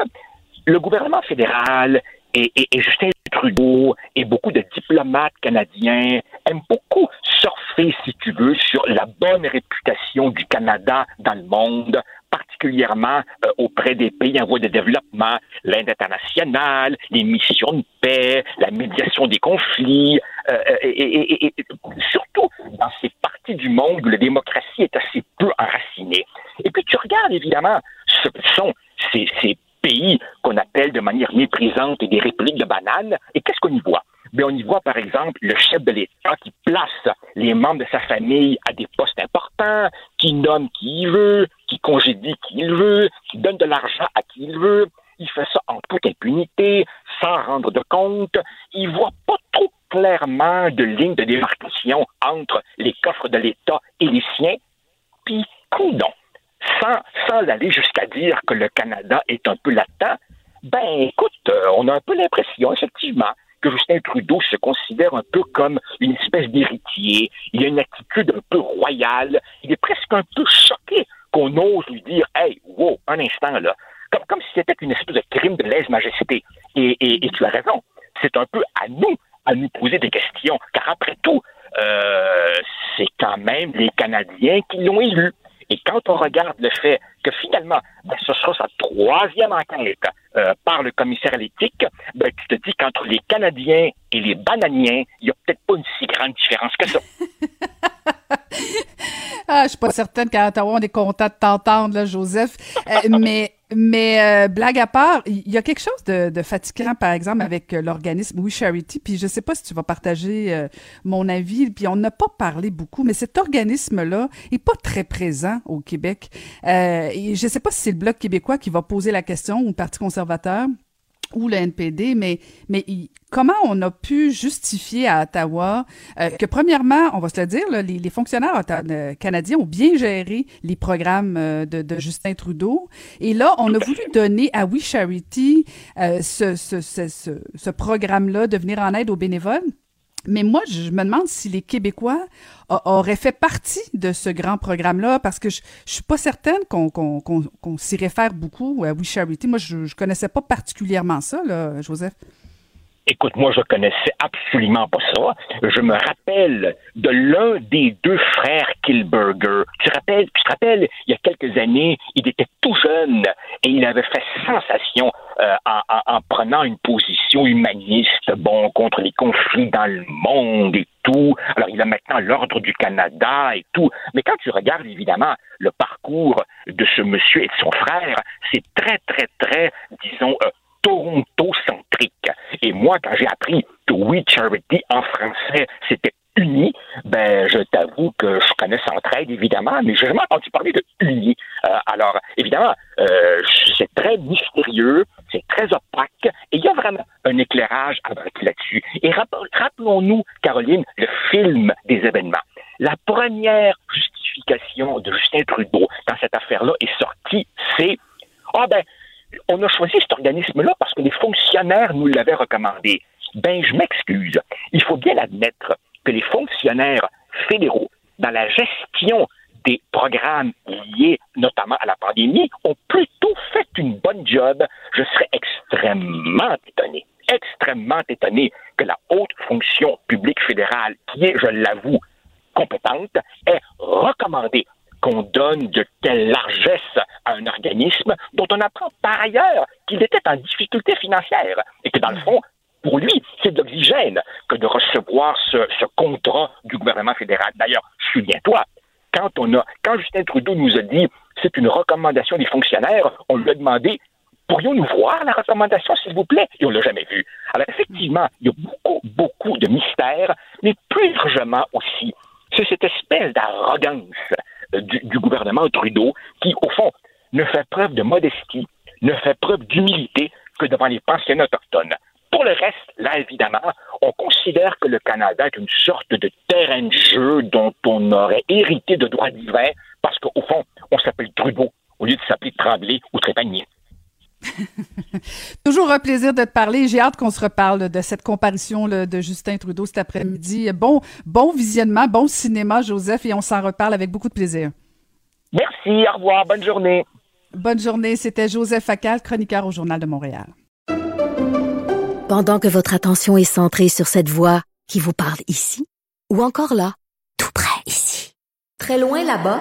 le gouvernement fédéral et, Justin Trudeau et beaucoup de diplomates canadiens aiment beaucoup surfer, si tu veux, sur la bonne réputation du Canada dans le monde particulièrement euh, auprès des pays en voie de développement, l'aide internationale, les missions de paix, la médiation des conflits, euh, et, surtout dans ces parties du monde où la démocratie est assez peu enracinée. Et puis tu regardes évidemment ce que sont ces, ces pays qu'on appelle de manière méprisante des républiques de bananes, et qu'est-ce qu'on y voit? mais on y voit par exemple le chef de l'État qui place les membres de sa famille à des postes importants, qui nomme qui il veut, qui congédie qui il veut, qui donne de l'argent à qui il veut. Il fait ça en toute impunité, sans rendre de compte. Il voit pas trop clairement de ligne de démarcation entre les coffres de l'État et les siens. Puis, non, sans, sans aller jusqu'à dire que le Canada est un peu latent, ben écoute, euh, on a un peu l'impression, effectivement, que Justin Trudeau se considère un peu comme une espèce d'héritier. Il a une attitude un peu royale. Il est presque un peu choqué qu'on ose lui dire Hey, wow, un instant là. Comme, comme si c'était une espèce de crime de lèse-majesté. Et, et, tu as raison. C'est un peu à nous à nous poser des questions. Car après tout, euh, c'est quand même les Canadiens qui l'ont élu. Et quand on regarde le fait que finalement, ben, ce sera sa troisième enquête euh, par le commissaire à l'éthique, ben, tu te dis qu'entre les Canadiens et les bananiens, il n'y a peut-être pas une si grande différence que ça. ah, je suis pas certaine qu'à Ottawa, on est content de t'entendre, Joseph. Euh, mais mais euh, blague à part, il y a quelque chose de, de fatigant, par exemple, avec euh, l'organisme We Charity. Puis je sais pas si tu vas partager mon avis. Puis on n'a pas parlé beaucoup, mais cet organisme-là est pas très présent au Québec. et je sais pas si c'est le Bloc québécois qui va poser la question ou le Parti conservateur ou le NPD, mais, mais comment on a pu justifier à Ottawa euh, que, premièrement, on va se le dire, les, fonctionnaires euh, canadiens ont bien géré les programmes euh, de, Justin Trudeau. Et là, on a voulu donner à We Charity ce, ce, ce, ce programme-là de venir en aide aux bénévoles. Mais moi, je me demande si les Québécois auraient fait partie de ce grand programme-là, parce que je, suis pas certaine qu'on s'y réfère beaucoup à We Charity. Moi, je, je connaissais pas particulièrement ça, là, Joseph. Écoute, moi, je connaissais absolument pas ça. Je me rappelle de l'un des deux frères Kilberger. Tu te rappelles, tu te rappelles, il y a quelques années, il était tout jeune et il avait fait sensation euh, en, en, prenant une position humaniste, bon, contre les conflits dans le monde et tout. Alors, il a maintenant l'ordre du Canada et tout. Mais quand tu regardes, évidemment, le parcours de ce monsieur et de son frère, c'est très, très, très, disons, euh, Et moi, quand j'ai appris que We Charity en français, c'était uni, ben je t'avoue que je connais Centraide, évidemment, mais j'ai jamais entendu parler de uni. Euh, alors, évidemment, euh, c'est très mystérieux, c'est très opaque, et il y a vraiment un éclairage à là-dessus. Et rappelons-nous, Caroline, le film des événements. La première justification de Justin Trudeau dans cette affaire-là est sortie, c'est ah ben on a choisi cet organisme-là parce que les fonctionnaires nous l'avaient recommandé. Ben, je m'excuse. Il faut bien admettre que les fonctionnaires fédéraux, dans la gestion des programmes liés notamment à la pandémie, ont plutôt fait une bonne job. Je serais extrêmement étonné, extrêmement étonné que la haute fonction publique fédérale, qui est, je l'avoue, compétente, ait recommandé qu'on donne de telle largesse à un organisme dont on apprend par ailleurs qu'il était en difficulté financière et que dans le fond, pour lui, c'est de l'oxygène que de recevoir ce, contrat du gouvernement fédéral. D'ailleurs, souviens-toi, quand on a, quand Justin Trudeau nous a dit c'est une recommandation des fonctionnaires, on lui a demandé pourrions-nous voir la recommandation, s'il vous plaît? Et on ne l'a jamais vu. Alors, effectivement, il y a beaucoup, beaucoup de mystères, mais plus largement aussi, c'est cette espèce d'arrogance du, gouvernement Trudeau qui, au fond, ne fait preuve de modestie, ne fait preuve d'humilité que devant les pensionnats autochtones. Pour le reste, là, évidemment, on considère que le Canada est une sorte de terrain de jeu dont on aurait hérité de droits divins parce qu'au fond, on s'appelle Trudeau au lieu de s'appeler Tremblay ou Trépanier. Toujours un plaisir de te parler. J'ai hâte qu'on se reparle de cette comparition de Justin Trudeau cet après-midi. Bon, bon visionnement, bon cinéma, Joseph, et on s'en reparle avec beaucoup de plaisir. Merci, au revoir, bonne journée. Bonne journée, c'était Joseph Facal, chroniqueur au Journal de Montréal. Pendant que votre attention est centrée sur cette voix qui vous parle ici, ou encore là, tout près ici, très loin là-bas,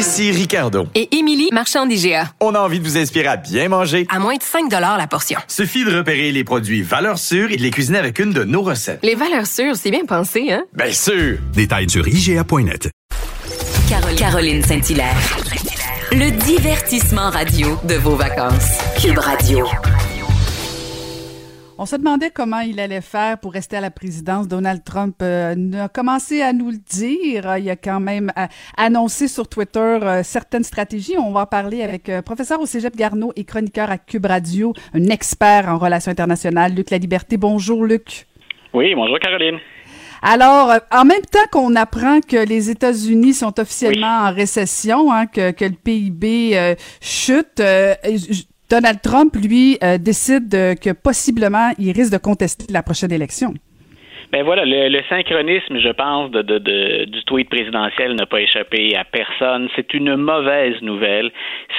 Ici Ricardo. Et Émilie, marchand d'IGA. On a envie de vous inspirer à bien manger. À moins de 5 la portion. Suffit de repérer les produits valeurs sûres et de les cuisiner avec une de nos recettes. Les valeurs sûres, c'est bien pensé, hein? Bien sûr! Détails sur IGA.net. Caroline Saint-Hilaire. Le divertissement radio de vos vacances. Cube Radio. On se demandait comment il allait faire pour rester à la présidence. Donald Trump euh, a commencé à nous le dire. Il a quand même euh, annoncé sur Twitter euh, certaines stratégies. On va en parler avec professeur au Cégep Garneau et chroniqueur à Cube Radio, un expert en relations internationales, Luc La Liberté. Bonjour, Luc. Oui, bonjour, Caroline. Alors, en même temps qu'on apprend que les États-Unis sont officiellement en récession, hein, que, que, le PIB chute, Donald Trump, lui, euh, décide que possiblement il risque de contester la prochaine élection. Ben voilà, le, le, synchronisme, je pense, de, de, de, du tweet présidentiel n'a pas échappé à personne. C'est une mauvaise nouvelle.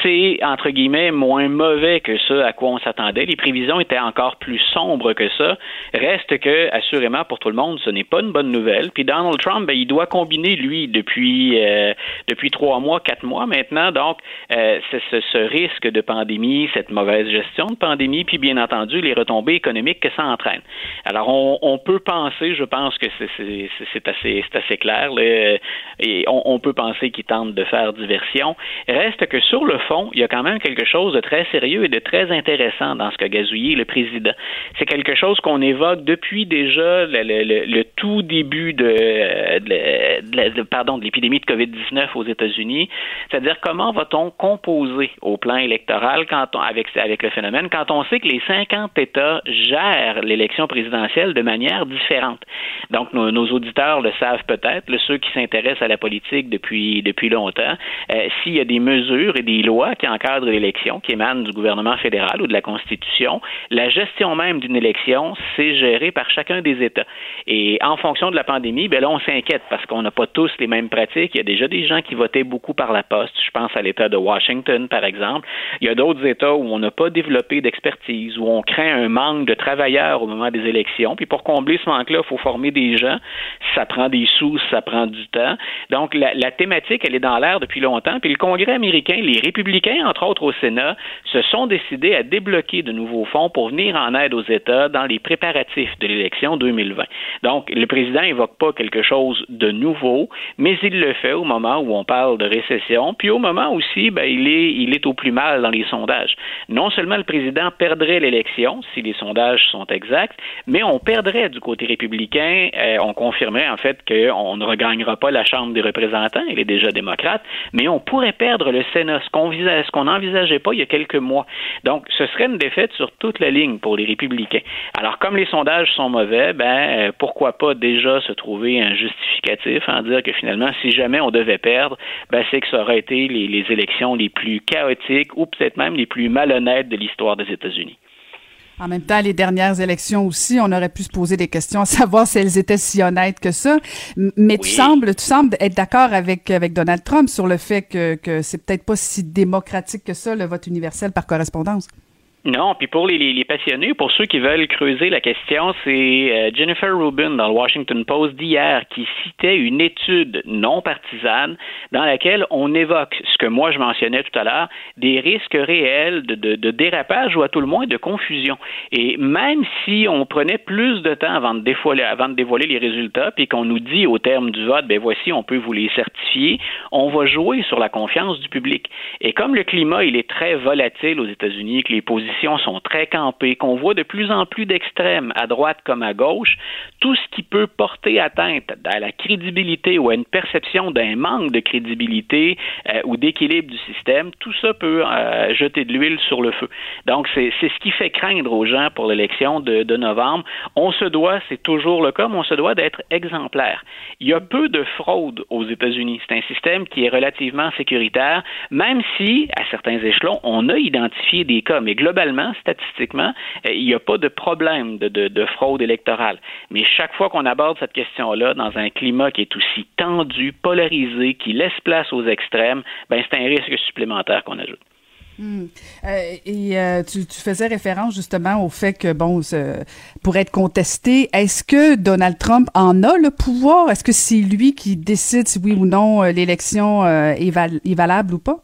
C'est, entre guillemets, moins mauvais que ce à quoi on s'attendait. Les prévisions étaient encore plus sombres que ça. Reste que, assurément, pour tout le monde, ce n'est pas une bonne nouvelle. Puis Donald Trump, ben, il doit combiner, lui, depuis, euh, depuis trois mois, quatre mois maintenant. Donc, euh, ce, ce risque de pandémie, cette mauvaise gestion de pandémie, puis bien entendu, les retombées économiques que ça entraîne. Alors, on, on peut penser je pense que c'est assez, clair. Là, et on, peut penser qu'il tente de faire diversion. Reste que sur le fond, il y a quand même quelque chose de très sérieux et de très intéressant dans ce qu'a gazouillé le président. C'est quelque chose qu'on évoque depuis déjà le, tout début de, de, l'épidémie de COVID-19 aux États-Unis. C'est-à-dire comment va-t-on composer au plan électoral quand avec le phénomène quand on sait que les 50 États gèrent l'élection présidentielle de manière différente? Donc, nos, auditeurs le savent peut-être, ceux qui s'intéressent à la politique depuis, depuis longtemps, euh, s'il y a des mesures et des lois qui encadrent l'élection, qui émanent du gouvernement fédéral ou de la Constitution, la gestion même d'une élection, c'est géré par chacun des États. Et en fonction de la pandémie, ben là, on s'inquiète parce qu'on n'a pas tous les mêmes pratiques. Il y a déjà des gens qui votaient beaucoup par la poste. Je pense à l'État de Washington, par exemple. Il y a d'autres États où on n'a pas développé d'expertise, où on craint un manque de travailleurs au moment des élections. Puis pour combler ce manque-là, il faut former des gens. Ça prend des sous, ça prend du temps. Donc, la, la thématique, elle est dans l'air depuis longtemps. Puis le Congrès américain, les républicains, entre autres au Sénat, se sont décidés à débloquer de nouveaux fonds pour venir en aide aux États dans les préparatifs de l'élection 2020. Donc, le président n'évoque pas quelque chose de nouveau, mais il le fait au moment où on parle de récession, puis au moment aussi, ben, il est, il est au plus mal dans les sondages. Non seulement le président perdrait l'élection si les sondages sont exacts, mais on perdrait du côté républicain républicains euh, ont confirmé en fait qu'on ne regagnera pas la Chambre des représentants, il est déjà démocrate, mais on pourrait perdre le Sénat, ce qu'on n'envisageait pas il y a quelques mois. Donc, ce serait une défaite sur toute la ligne pour les républicains. Alors, comme les sondages sont mauvais, ben euh, pourquoi pas déjà se trouver un justificatif en dire que finalement, si jamais on devait perdre, ben c'est que ça aurait été les, les élections les plus chaotiques ou peut-être même les plus malhonnêtes de l'histoire des États-Unis. En même temps, les dernières élections aussi, on aurait pu se poser des questions à savoir si elles étaient si honnêtes que ça. Mais oui. tu sembles, tu sembles être d'accord avec avec Donald Trump sur le fait que que c'est peut-être pas si démocratique que ça le vote universel par correspondance. Non, puis pour les, les, les, passionnés, pour ceux qui veulent creuser la question, c'est euh, Jennifer Rubin dans le Washington Post d'hier qui citait une étude non partisane dans laquelle on évoque ce que moi je mentionnais tout à l'heure, des risques réels de, de, de, dérapage ou à tout le moins de confusion. Et même si on prenait plus de temps avant de dévoiler, avant de dévoiler les résultats, puis qu'on nous dit au terme du vote, ben voici, on peut vous les certifier, on va jouer sur la confiance du public. Et comme le climat, il est très volatile aux États-Unis, que les positions sont très campées, qu'on voit de plus en plus d'extrêmes à droite comme à gauche, tout ce qui peut porter atteinte à la crédibilité ou à une perception d'un manque de crédibilité euh, ou d'équilibre du système, tout ça peut euh, jeter de l'huile sur le feu. Donc, c'est ce qui fait craindre aux gens pour l'élection de, de, novembre. On se doit, c'est toujours le cas, mais on se doit d'être exemplaire. Il y a peu de fraude aux États-Unis. C'est un système qui est relativement sécuritaire, même si, à certains échelons, on a identifié des cas, mais globalement, statistiquement, euh, il n'y a pas de problème de, de, de, fraude électorale. Mais chaque fois qu'on aborde cette question-là dans un climat qui est aussi tendu, polarisé, qui laisse place aux extrêmes, ben c'est un risque supplémentaire qu'on ajoute. Mmh. Euh, et euh, tu, faisais référence justement au fait que, bon, pour être contesté, est-ce que Donald Trump en a le pouvoir? Est-ce que c'est lui qui décide si oui ou non l'élection est valable ou pas?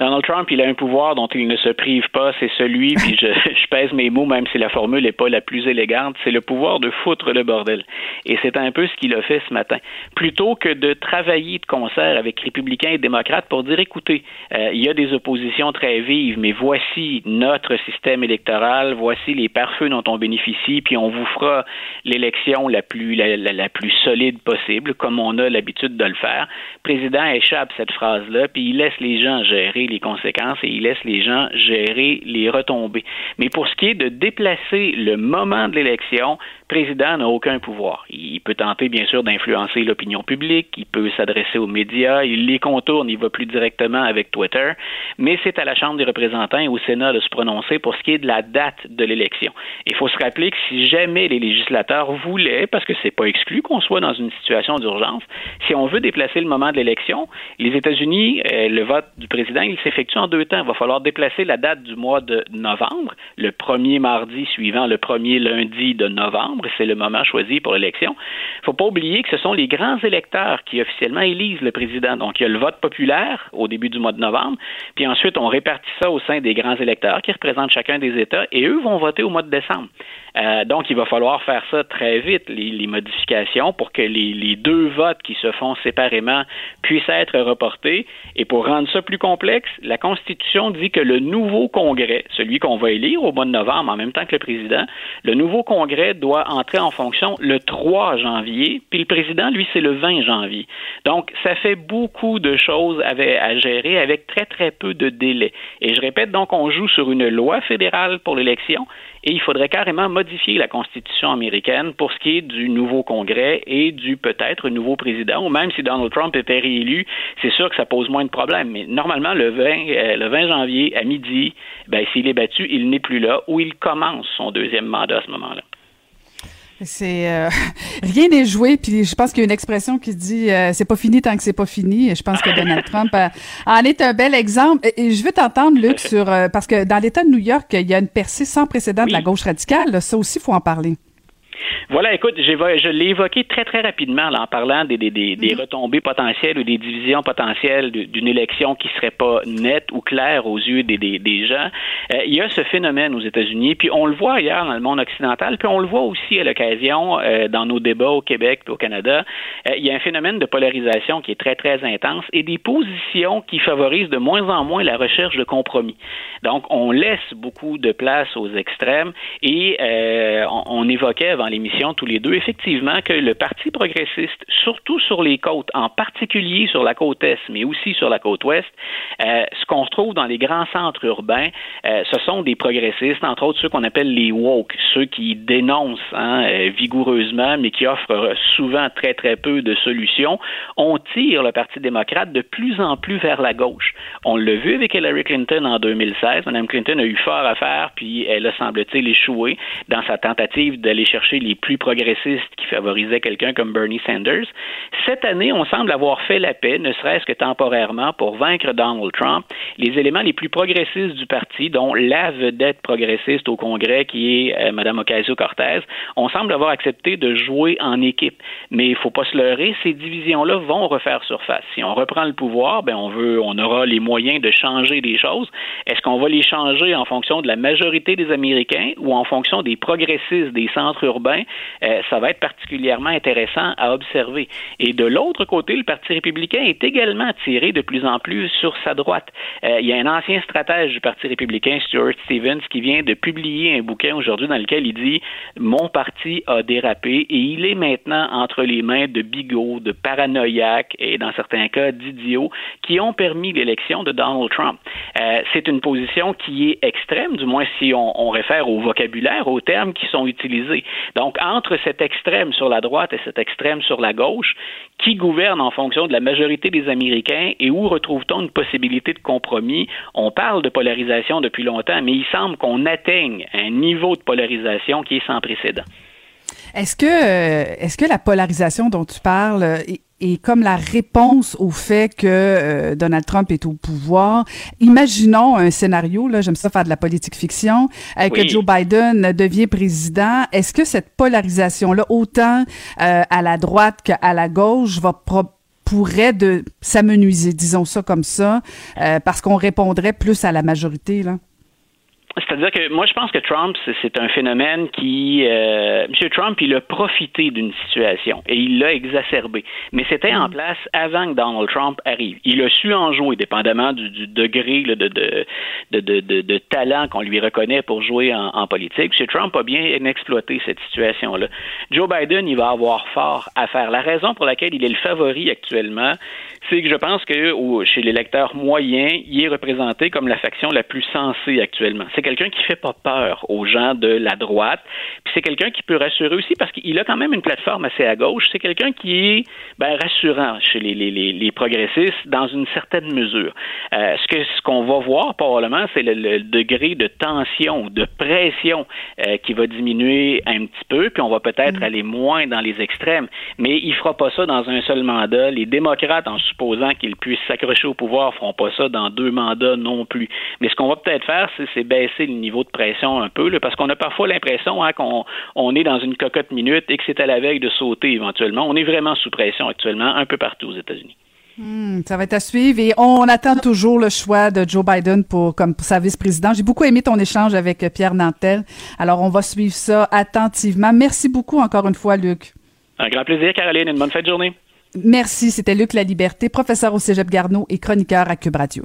Donald Trump, il a un pouvoir dont il ne se prive pas, c'est celui, puis je, je pèse mes mots, même si la formule n'est pas la plus élégante, c'est le pouvoir de foutre le bordel. Et c'est un peu ce qu'il a fait ce matin. Plutôt que de travailler de concert avec républicains et démocrates pour dire, écoutez, euh, il y a des oppositions très vives, mais voici notre système électoral, voici les pare-feux dont on bénéficie, puis on vous fera l'élection la plus la, la, la, plus solide possible, comme on a l'habitude de le faire. Le président échappe cette phrase-là, puis il laisse les gens gérer les conséquences et il laisse les gens gérer les retombées. Mais pour ce qui est de déplacer le moment de l'élection, le président n'a aucun pouvoir. Il peut tenter, bien sûr, d'influencer l'opinion publique, il peut s'adresser aux médias, il les contourne, il va plus directement avec Twitter, mais c'est à la Chambre des représentants et au Sénat de se prononcer pour ce qui est de la date de l'élection. Il faut se rappeler que si jamais les législateurs voulaient, parce que c'est pas exclu qu'on soit dans une situation d'urgence, si on veut déplacer le moment de l'élection, les États-Unis, euh, le vote du président, il s'effectue en deux temps. Il va falloir déplacer la date du mois de novembre, le premier mardi suivant le premier lundi de novembre, c'est le moment choisi pour l'élection. Il ne faut pas oublier que ce sont les grands électeurs qui officiellement élisent le président. Donc, il y a le vote populaire au début du mois de novembre, puis ensuite, on répartit ça au sein des grands électeurs qui représentent chacun des États, et eux vont voter au mois de décembre. Euh, donc, il va falloir faire ça très vite, les, modifications, pour que les, deux votes qui se font séparément puissent être reportés. Et pour rendre ça plus complexe, la Constitution dit que le nouveau Congrès, celui qu'on va élire au mois de novembre en même temps que le président, le nouveau Congrès doit entrer en fonction le 3 janvier, puis le président, lui, c'est le 20 janvier. Donc, ça fait beaucoup de choses à gérer avec très, très peu de délai. Et je répète, donc, on joue sur une loi fédérale pour l'élection et il faudrait carrément modifier la Constitution américaine pour ce qui est du nouveau Congrès et du peut-être nouveau président, ou même si Donald Trump était réélu, c'est sûr que ça pose moins de problèmes. Mais normalement, le 20, euh, le 20 janvier à midi, ben, s'il est battu, il n'est plus là, ou il commence son deuxième mandat à ce moment-là. C'est euh, rien n'est joué, puis je pense qu'il y a une expression qui dit euh, c'est pas fini tant que c'est pas fini. Et je pense que Donald Trump euh, en est un bel exemple. Et, je veux t'entendre, Luc, sur parce que dans l'État de New York, il y a une percée sans précédent oui. de la gauche radicale. Ça aussi, faut en parler. Voilà, écoute, je l'ai évoqué très, très rapidement là, en parlant des, des, des, des, retombées potentielles ou des divisions potentielles d'une élection qui serait pas nette ou claire aux yeux des, des gens. Euh, il y a ce phénomène aux États-Unis, puis on le voit ailleurs dans le monde occidental, puis on le voit aussi à l'occasion euh, dans nos débats au Québec et au Canada. Euh, il y a un phénomène de polarisation qui est très, très intense et des positions qui favorisent de moins en moins la recherche de compromis. Donc, on laisse beaucoup de place aux extrêmes et on, on évoquait avant l'émission tous les deux, effectivement, que le Parti progressiste, surtout sur les côtes, en particulier sur la côte Est, mais aussi sur la côte Ouest, euh, ce qu'on retrouve dans les grands centres urbains, euh, ce sont des progressistes, entre autres ceux qu'on appelle les woke, ceux qui dénoncent hein, euh, vigoureusement, mais qui offrent souvent très, très peu de solutions. On tire le Parti démocrate de plus en plus vers la gauche. On l'a vu avec Hillary Clinton en 2016. Mme Clinton a eu fort à faire, puis elle a, semble-t-il, échoué dans sa tentative d'aller chercher les plus progressistes qui favorisaient quelqu'un comme Bernie Sanders. Cette année, on semble avoir fait la paix, ne serait-ce que temporairement, pour vaincre Donald Trump. Les éléments les plus progressistes du parti, dont la vedette progressiste au Congrès, qui est euh, Mme Ocasio-Cortez, on semble avoir accepté de jouer en équipe. Mais il ne faut pas se leurrer, ces divisions-là vont refaire surface. Si on reprend le pouvoir, ben on veut, on aura les moyens de changer des choses. Est-ce qu'on va les changer en fonction de la majorité des Américains ou en fonction des progressistes des centres urbains? Euh, ça va être particulièrement intéressant à observer. Et de l'autre côté, le Parti républicain est également tiré de plus en plus sur sa droite. Euh, il y a un ancien stratège du Parti républicain, Stuart Stevens, qui vient de publier un bouquin aujourd'hui dans lequel il dit Mon parti a dérapé et il est maintenant entre les mains de bigots, de paranoïaques et dans certains cas d'idiots qui ont permis l'élection de Donald Trump. Euh, c'est une position qui est extrême, du moins si on, on réfère au vocabulaire, aux termes qui sont utilisés. Donc, entre cet extrême sur la droite et cet extrême sur la gauche, qui gouverne en fonction de la majorité des Américains et où retrouve-t-on une possibilité de compromis? On parle de polarisation depuis longtemps, mais il semble qu'on atteigne un niveau de polarisation qui est sans précédent. Est-ce que, est-ce que la polarisation dont tu parles est comme la réponse au fait que euh, Donald Trump est au pouvoir. Imaginons un scénario, là, j'aime ça faire de la politique fiction, euh, que. Joe Biden devient président. Est-ce que cette polarisation-là, autant euh, à la droite qu'à la gauche, va pourrait de s'amenuiser, disons ça comme ça, parce qu'on répondrait plus à la majorité, là? C'est-à-dire que moi, je pense que Trump, c'est un phénomène qui... Euh, M. Trump, il a profité d'une situation et il l'a exacerbé. Mais c'était en mm. place avant que Donald Trump arrive. Il a su en jouer, dépendamment du, du degré de, de, de, de, talent qu'on lui reconnaît pour jouer en, en, politique. M. Trump a bien exploité cette situation-là. Joe Biden, il va avoir fort à faire. La raison pour laquelle il est le favori actuellement, c'est que je pense que chez l'électeur moyen, il est représenté comme la faction la plus sensée actuellement. C'est quelqu'un qui fait pas peur aux gens de la droite, puis c'est quelqu'un qui peut rassurer aussi parce qu'il a quand même une plateforme assez à gauche. C'est quelqu'un qui est ben, rassurant chez les, les, les, progressistes dans une certaine mesure. Euh, ce que ce qu'on va voir probablement, c'est le, degré de tension, de pression euh, qui va diminuer un petit peu, puis on va peut-être mm. aller moins dans les extrêmes. Mais il fera pas ça dans un seul mandat. Les démocrates en supposant qu'ils puissent s'accrocher au pouvoir, feront pas ça dans deux mandats non plus. Mais ce qu'on va peut-être faire, c'est baisser le niveau de pression un peu, parce qu'on a parfois l'impression hein, qu'on on est dans une cocotte minute et que c'est à la veille de sauter éventuellement. On est vraiment sous pression actuellement un peu partout aux États-Unis. Hmm, ça va être à suivre et on attend toujours le choix de Joe Biden pour comme pour sa vice-présidente. J'ai beaucoup aimé ton échange avec Pierre Nantel. Alors on va suivre ça attentivement. Merci beaucoup encore une fois, Luc. Un grand plaisir, Caroline. Une bonne fin de journée. Merci, c'était Luc La Liberté, professeur au Cégep Garneau et chroniqueur à Cube Radio.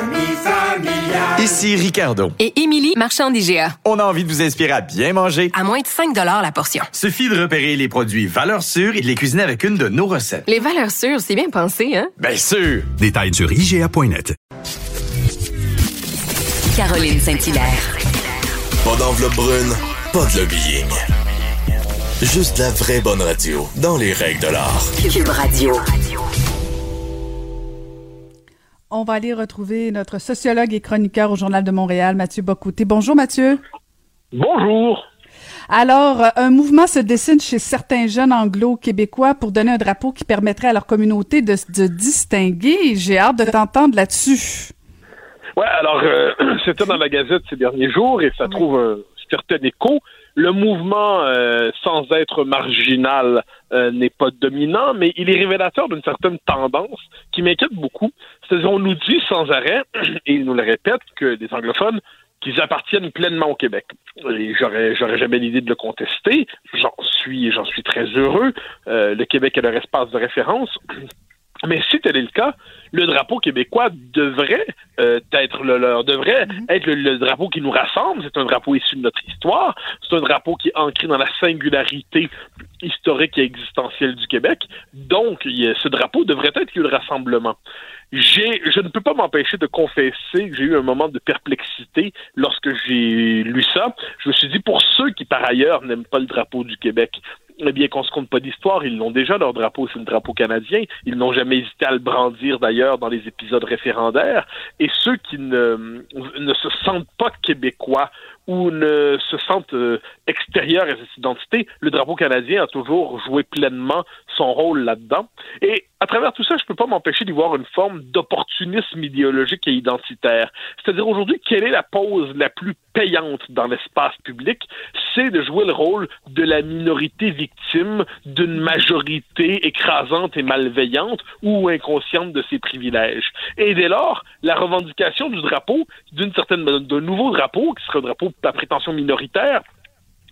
Ici Ricardo. Et Émilie, marchand d'IGA. On a envie de vous inspirer à bien manger. À moins de 5 la portion. Suffit de repérer les produits valeurs sûres et de les cuisiner avec une de nos recettes. Les valeurs sûres, c'est bien pensé, hein? Bien sûr! Détails sur IGA.net. Caroline Saint-Hilaire. Pas d'enveloppe brune, pas de lobbying. Juste la vraie bonne radio, dans les règles de l'art. Cube Radio. On va aller retrouver notre sociologue et chroniqueur au Journal de Montréal, Mathieu Bocouté. Bonjour Mathieu. Bonjour. Alors, un mouvement se dessine chez certains jeunes anglo-québécois pour donner un drapeau qui permettrait à leur communauté de se distinguer. J'ai hâte de t'entendre là-dessus. Ouais, alors, euh, c'était dans la Gazette ces derniers jours et ça trouve un certain écho le mouvement, euh, sans être marginal, euh, n'est pas dominant, mais il est révélateur d'une certaine tendance qui m'inquiète beaucoup. C'est-à-dire, on nous dit sans arrêt, et il nous le répète, que les anglophones qu'ils appartiennent pleinement au Québec. Et j'aurais, j'aurais jamais l'idée de le contester. J'en suis, j'en suis très heureux. Euh, le Québec est leur espace de référence. Mais si tel est le cas, le drapeau québécois devrait euh, être le leur, devrait mhm. être le, drapeau qui nous rassemble. C'est un drapeau issu de notre histoire. C'est un drapeau qui est ancré dans la singularité historique et existentielle du Québec. Donc, ce drapeau devrait être le rassemblement. Je ne peux pas m'empêcher de confesser que j'ai eu un moment de perplexité lorsque j'ai lu ça. Je me suis dit, pour ceux qui par ailleurs n'aiment pas le drapeau du Québec, eh bien qu'on se compte pas d'histoire, ils l'ont déjà leur drapeau, c'est le drapeau canadien. Ils n'ont jamais hésité à le brandir d'ailleurs dans les épisodes référendaires. Et ceux qui ne, ne se sentent pas québécois ou ne se sentent euh, extérieurs à cette identité, le drapeau canadien a toujours joué pleinement son rôle là-dedans. Et à travers tout ça, je ne peux pas m'empêcher d'y voir une forme d'opportunisme idéologique et identitaire. C'est-à-dire aujourd'hui, quelle est la pause la plus payante dans l'espace public? C'est de jouer le rôle de la minorité victime d'une majorité écrasante et malveillante ou inconsciente de ses privilèges. Et dès lors, la revendication du drapeau, d'une certaine, d'un nouveau drapeau, qui serait un drapeau à prétention minoritaire,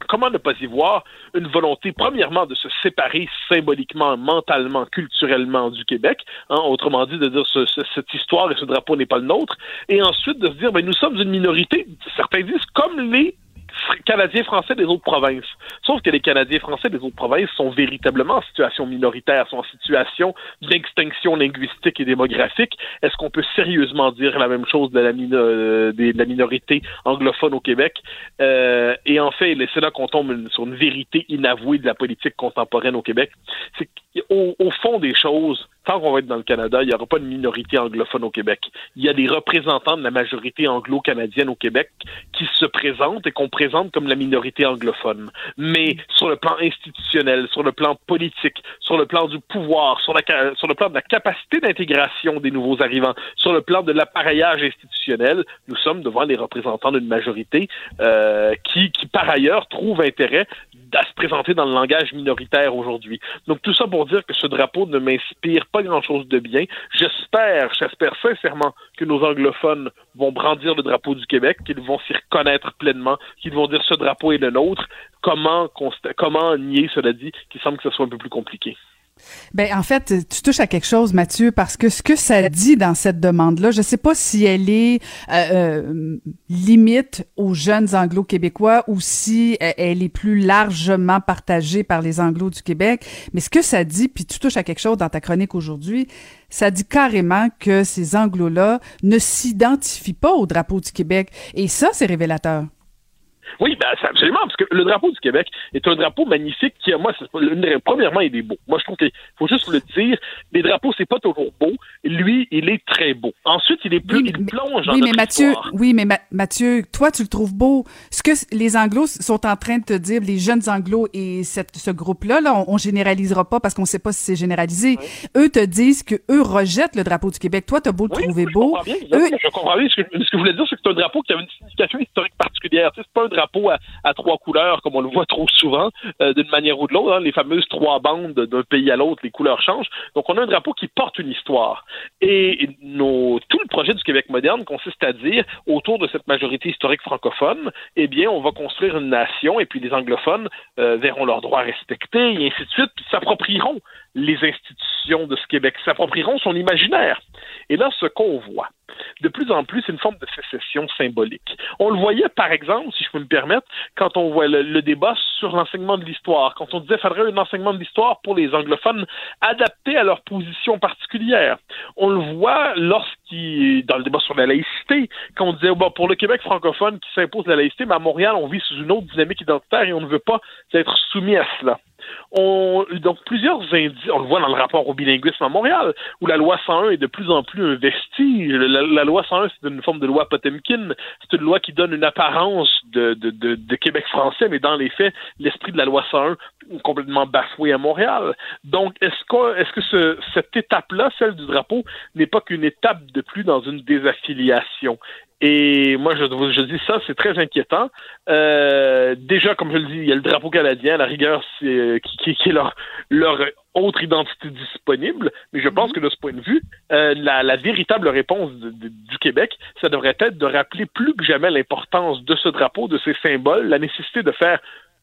comment ne pas y voir une volonté, premièrement, de se séparer symboliquement, mentalement, culturellement du Québec, hein, autrement dit, de dire ce, cette histoire et ce drapeau n'est pas le nôtre, et ensuite de se dire, ben, nous sommes une minorité, certains disent, comme les Canadiens français des autres provinces. Sauf que les Canadiens français des autres provinces sont véritablement en situation minoritaire, sont en situation d'extinction linguistique et démographique. Est-ce qu'on peut sérieusement dire la même chose de la, euh, minorité anglophone au Québec? Euh, et en fait, c'est là qu'on tombe sur une vérité inavouée de la politique contemporaine au Québec. C'est qu'au au fond des choses, tant qu'on va être dans le Canada, il n'y aura pas de minorité anglophone au Québec. Il y a des représentants de la majorité anglo-canadienne au Québec qui se présentent et qu'on présente comme la minorité anglophone. Mais sur le plan institutionnel, sur le plan politique, sur le plan du pouvoir, sur, sur le plan de la capacité d'intégration des nouveaux arrivants, sur le plan de l'appareillage institutionnel, nous sommes devant les représentants d'une majorité euh, qui, qui, par ailleurs, trouve intérêt à se présenter dans le langage minoritaire aujourd'hui. Donc tout ça pour dire que ce drapeau ne m'inspire pas grand-chose de bien. J'espère, j'espère sincèrement que nos anglophones vont brandir le drapeau du Québec, qu'ils vont s'y reconnaître pleinement, qu'ils vont dire ce drapeau est le nôtre. Comment, comment nier, cela dit, qu'il semble que ce soit un peu plus compliqué? Ben en fait, tu touches à quelque chose, Mathieu, parce que ce que ça dit dans cette demande-là, je sais pas si elle est euh, euh, limite aux jeunes Anglo-québécois ou si euh, elle est plus largement partagée par les Anglo du Québec. Mais ce que ça dit, puis tu touches à quelque chose dans ta chronique aujourd'hui, ça dit carrément que ces Anglo-là ne s'identifient pas au drapeau du Québec, et ça, c'est révélateur. Oui, ben, absolument, parce que le drapeau du Québec est un drapeau magnifique qui, moi, premièrement, il est beau. Moi, je trouve qu'il faut juste le dire. Les drapeaux, c'est pas toujours beau. Lui, il est très beau. Ensuite, il est plus, il plonge dans oui, mais Mathieu, Oui, mais Mathieu, toi, tu le trouves beau. Ce que les Anglos sont en train de te dire, les jeunes Anglos et cette, ce groupe-là, là, on, généralisera pas parce qu'on sait pas si c'est généralisé. Eux te disent que eux rejettent le drapeau du Québec. Toi, t'as beau le trouver beau. Comprends bien, Je comprends bien. Ce que, ce que je voulais dire, c'est que c'est un drapeau qui a une signification historique particulière. C'est pas un drapeau à, trois couleurs, comme on le voit trop souvent, euh, d'une manière ou de l'autre. Hein, les fameuses trois bandes d'un pays à l'autre, les couleurs changent. Donc, on a un drapeau qui porte une histoire. Et tout le projet du Québec moderne consiste à dire, autour de cette majorité historique francophone, eh bien, on va construire une nation, et puis les anglophones euh, verront leurs droits respectés, et ainsi de suite, s'approprieront les institutions de ce Québec, s'approprieront son imaginaire. Et là, ce qu'on voit, de plus en plus, c'est une forme de sécession symbolique. On le voyait, par exemple, si je peux me permettre, quand on voit le, débat sur l'enseignement de l'histoire, quand on disait qu'il faudrait un enseignement de l'histoire pour les anglophones adapté à leur position particulière. On le voit lorsqu'il, dans le débat sur la laïcité, quand on disait, bon, pour le Québec francophone qui s'impose la laïcité, mais à Montréal, on vit sous une autre dynamique identitaire et on ne veut pas être soumis à cela. On, donc plusieurs indices, on le voit dans le rapport au bilinguisme à Montréal, où la loi 101 est de plus en plus un vestige. La, loi 101, c'est une forme de loi Potemkin. C'est une loi qui donne une apparence de, Québec français, mais dans les faits, l'esprit de la loi 101 est complètement bafoué à Montréal. Donc, est-ce que, cette étape-là, celle du drapeau, n'est pas qu'une étape de plus dans une désaffiliation? Et moi, je, je dis ça, c'est très inquiétant. Euh, déjà, comme je le dis, il y a le drapeau canadien, la rigueur, c'est, euh, qui, qui, est leur, leur autre identité disponible. Mais je pense mhm. que de ce point de vue, euh, la, la, véritable réponse du Québec, ça devrait être de rappeler plus que jamais l'importance de ce drapeau, de ces symboles, la nécessité de faire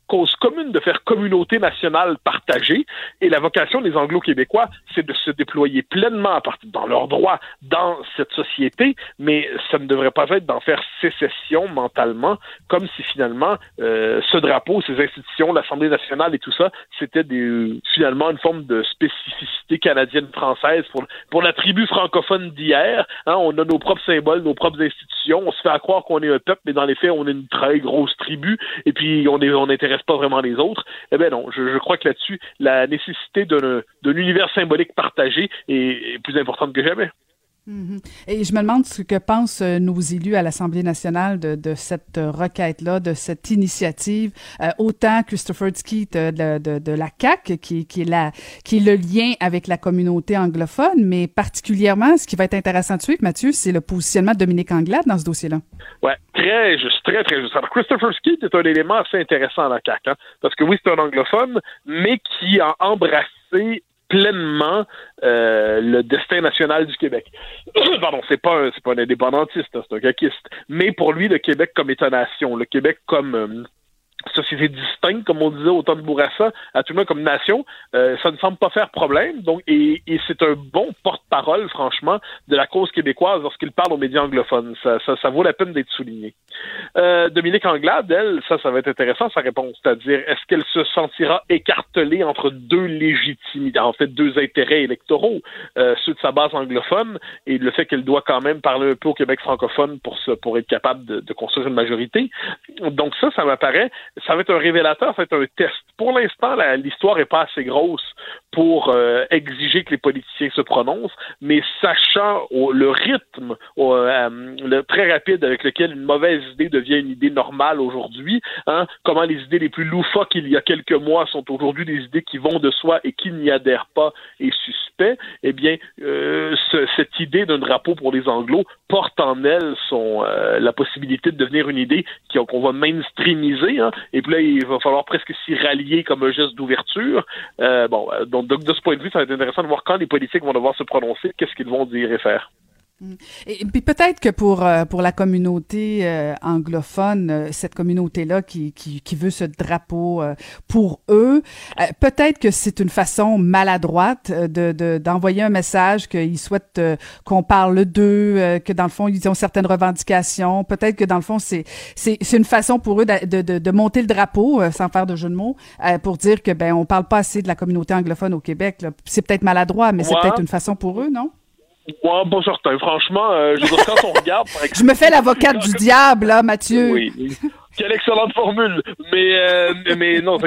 cause commune de faire communauté nationale partagée. Et la vocation des Anglo-Québécois, c'est de se déployer pleinement à partir dans leurs droits dans cette société, mais ça ne devrait pas être d'en faire sécession mentalement, comme si finalement euh, ce drapeau, ces institutions, l'Assemblée nationale et tout ça, c'était des, finalement une forme de spécificité canadienne-française pour, pour la tribu francophone d'hier. Hein, on a nos propres symboles, nos propres institutions. On se fait croire qu'on est un peuple, mais dans les faits, on est une très grosse tribu. Et puis on est on intéresse pas vraiment les autres. Eh bien non, je, crois que là-dessus, la nécessité d'un univers symbolique partagé est plus importante que jamais. Mhm. Et je me demande ce que pensent euh, nos élus à l'Assemblée nationale de, de cette euh, requête-là, de cette initiative. Euh, autant Christopher Skeet de, de, de, la CAC, qui, qui, est la, qui est le lien avec la communauté anglophone, mais particulièrement, ce qui va être intéressant de suivre, Mathieu, c'est le positionnement de Dominique Anglade dans ce dossier-là. Ouais, très juste, très très juste. Alors Christopher Skeet est un élément assez intéressant à la CAC, hein, parce que oui, c'est un anglophone, mais qui a embrassé pleinement euh, le destin national du Québec. Pardon, c'est pas c'est pas un indépendantiste, hein, c'est un caquiste. Mais pour lui, le Québec comme État-nation, le Québec comme euh, société distincte, comme on disait au temps de Bourassa, à tout le monde comme nation, euh, ça ne semble pas faire problème. Donc, et, et c'est un bon porte-parole, franchement, de la cause québécoise lorsqu'il parle aux médias anglophones. Ça, ça, ça vaut la peine d'être souligné. Euh, Dominique Anglade, elle, ça, ça va être intéressant sa réponse, c'est-à-dire est-ce qu'elle se sentira écartelée entre deux légitimités, en fait deux intérêts électoraux, euh, ceux de sa base anglophone et le fait qu'elle doit quand même parler un peu au Québec francophone pour se, pour être capable de, de construire une majorité? Donc ça, ça m'apparaît, ça va être un révélateur, ça va être un test. Pour l'instant, l'histoire est pas assez grosse pour euh, exiger que les politiciens se prononcent, mais sachant le rythme euh, le, très rapide avec lequel une mauvaise idée devient une idée normale aujourd'hui, hein, comment les idées les plus loufoques il y a quelques mois sont aujourd'hui des idées qui vont de soi et qui n'y adhèrent pas et suspect, eh bien, euh, ce, cette idée d'un drapeau pour les Anglos porte en elle son, euh, la possibilité de devenir une idée qu'on va mainstreamiser, hein, et puis là, il va falloir presque s'y rallier comme un geste d'ouverture. Euh, bon, donc, donc, de ce point de vue, ça va être intéressant de voir quand les politiques vont devoir se prononcer, qu'est-ce qu'ils vont dire et faire. Et, puis peut-être que pour euh, pour la communauté euh, anglophone, euh, cette communauté-là qui, qui, qui veut ce drapeau pour eux, peut-être que c'est une façon maladroite de d'envoyer un message qu'ils souhaitent qu'on parle d'eux, que dans le fond ils ont certaines revendications. Peut-être que dans le fond c'est c'est c'est une façon pour eux de, de, de monter le drapeau, sans faire de jeu de mots, pour dire que ben on parle pas assez de la communauté anglophone au Québec. C'est peut-être maladroit, mais c'est peut-être une façon pour eux, non? Ouais, pas certain. Franchement, euh, je veux dire, quand on regarde, par exemple, Je me fais l'avocate du diable, là, Mathieu. Oui. Quelle excellente formule. Mais euh, mais non,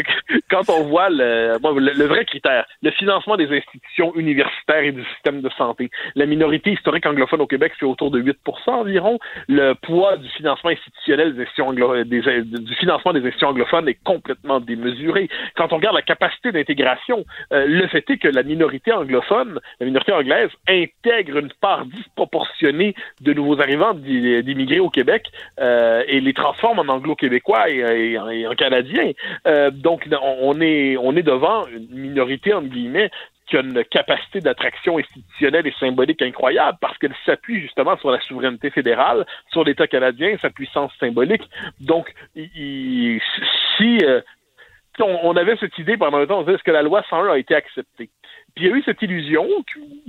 quand on voit le, bon, le, vrai critère, le financement des institutions universitaires et du système de santé, la minorité historique anglophone au Québec c'est autour de 8% environ. Le poids du financement institutionnel des des, du financement des institutions anglophones est complètement démesuré. Quand on regarde la capacité d'intégration, euh, le fait est que la minorité anglophone, la minorité anglaise, intègre une part disproportionnée de nouveaux arrivants d'immigrés au Québec euh, et les transforme en anglo québécois et, en canadien. Euh, donc, on est, on est devant une minorité, entre guillemets, qui a une capacité d'attraction institutionnelle et symbolique incroyable parce qu'elle s'appuie justement sur la souveraineté fédérale, sur l'État canadien, sa puissance symbolique. Donc, si euh, on, avait cette idée pendant un temps, on disait est-ce que la loi 101 a été acceptée? Puis il y a eu cette illusion,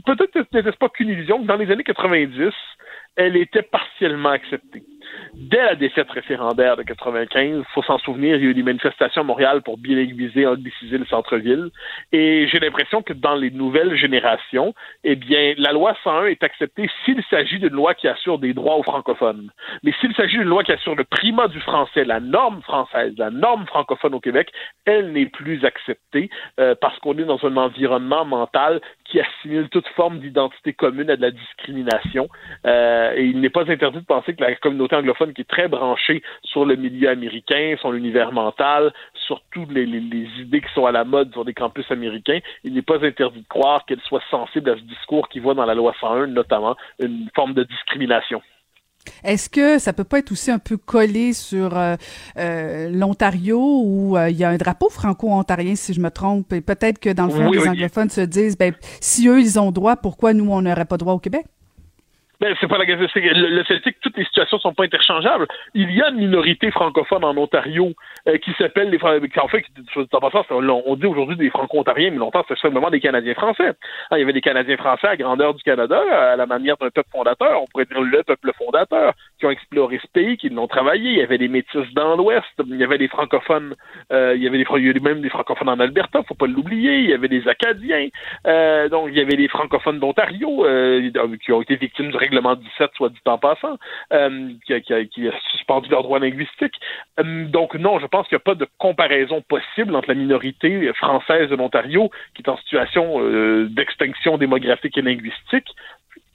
peut-être n'était-ce pas qu'une illusion, que dans les années 90, elle était partiellement acceptée dès la défaite référendaire de 95, faut s'en souvenir, il y a eu des manifestations à Montréal pour bilinguiser, angliciser le centre-ville. Et j'ai l'impression que dans les nouvelles générations, eh bien, la loi 101 est acceptée s'il s'agit d'une loi qui assure des droits aux francophones. Mais s'il s'agit d'une loi qui assure le primat du français, la norme française, la norme francophone au Québec, elle n'est plus acceptée euh, parce qu'on est dans un environnement mental qui assimile toute forme d'identité commune à de la discrimination. Euh, et il n'est pas interdit de penser que la communauté anglophone qui est très branchée sur le milieu américain, sur l'univers mental, sur toutes les, les, les, idées qui sont à la mode sur des campus américains, il n'est pas interdit de croire qu'elle soit sensible à ce discours qui voit dans la loi 101 notamment une forme de discrimination. Est-ce que ça peut pas être aussi un peu collé sur euh, euh, l'Ontario où euh, il y a un drapeau franco-ontarien, si je me trompe, et peut-être que dans le fond, oui, les oui. anglophones se disent, ben, si eux, ils ont droit, pourquoi nous, on n'aurait pas droit au Québec? Ben, c'est pas la c'est le, le que toutes les situations sont pas interchangeables. Il y a une minorité francophone en Ontario euh, qui s'appelle les en fait on, on dit aujourd'hui des franco-ontariens, mais longtemps c'était simplement des Canadiens français. Hein, il y avait des Canadiens français à grandeur du Canada, à la manière d'un peuple fondateur, on pourrait dire le peuple fondateur, qui ont exploré ce pays, qui l'ont travaillé. Il y avait des métis dans l'Ouest, il y avait des francophones, euh, il y avait des il y avait même des francophones en Alberta, faut pas l'oublier. Il y avait des Acadiens, euh, donc il y avait des francophones d'Ontario euh, qui ont été victimes du règlement 17, soit dit en passant, euh, qui, a, suspendu leurs droits linguistiques. Euh, donc non, je pense qu'il n'y a pas de comparaison possible entre la minorité française de l'Ontario, qui est en situation euh, d'extinction démographique et linguistique,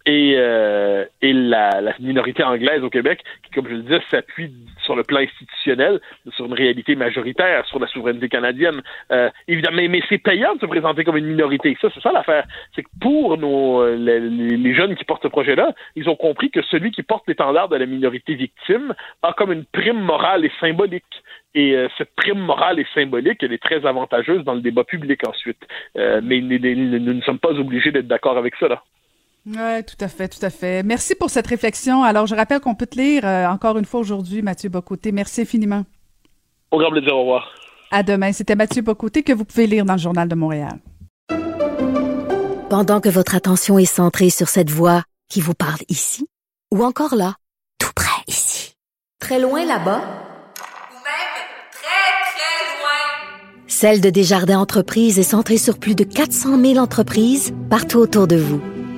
et, euh, et la, la, minorité anglaise au Québec, qui, comme je le disais, s'appuie sur le plan institutionnel, sur une réalité majoritaire, sur la souveraineté canadienne. Euh, évidemment, mais, c'est payant de se présenter comme une minorité. Ça, c'est ça l'affaire. C'est que pour nos les, les, jeunes qui portent ce projet-là, ils ont compris que celui qui porte l'étendard de la minorité victime a comme une prime morale et symbolique. Et euh, cette prime morale et symbolique, elle est très avantageuse dans le débat public ensuite. Euh, mais nous, nous ne sommes pas obligés d'être d'accord avec ça, là. Oui, tout à fait, tout à fait. Merci pour cette réflexion. Alors, je rappelle qu'on peut te lire euh, encore une fois aujourd'hui, Mathieu Bocoté. Merci infiniment. Au grand plaisir, au revoir. À demain. C'était Mathieu Bocoté que vous pouvez lire dans le Journal de Montréal. Pendant que votre attention est centrée sur cette voix qui vous parle ici, ou encore là, tout près ici, très loin là-bas, Ou même très, très loin. Celle de Desjardins Entreprises est centrée sur plus de 400 000 entreprises partout autour de vous.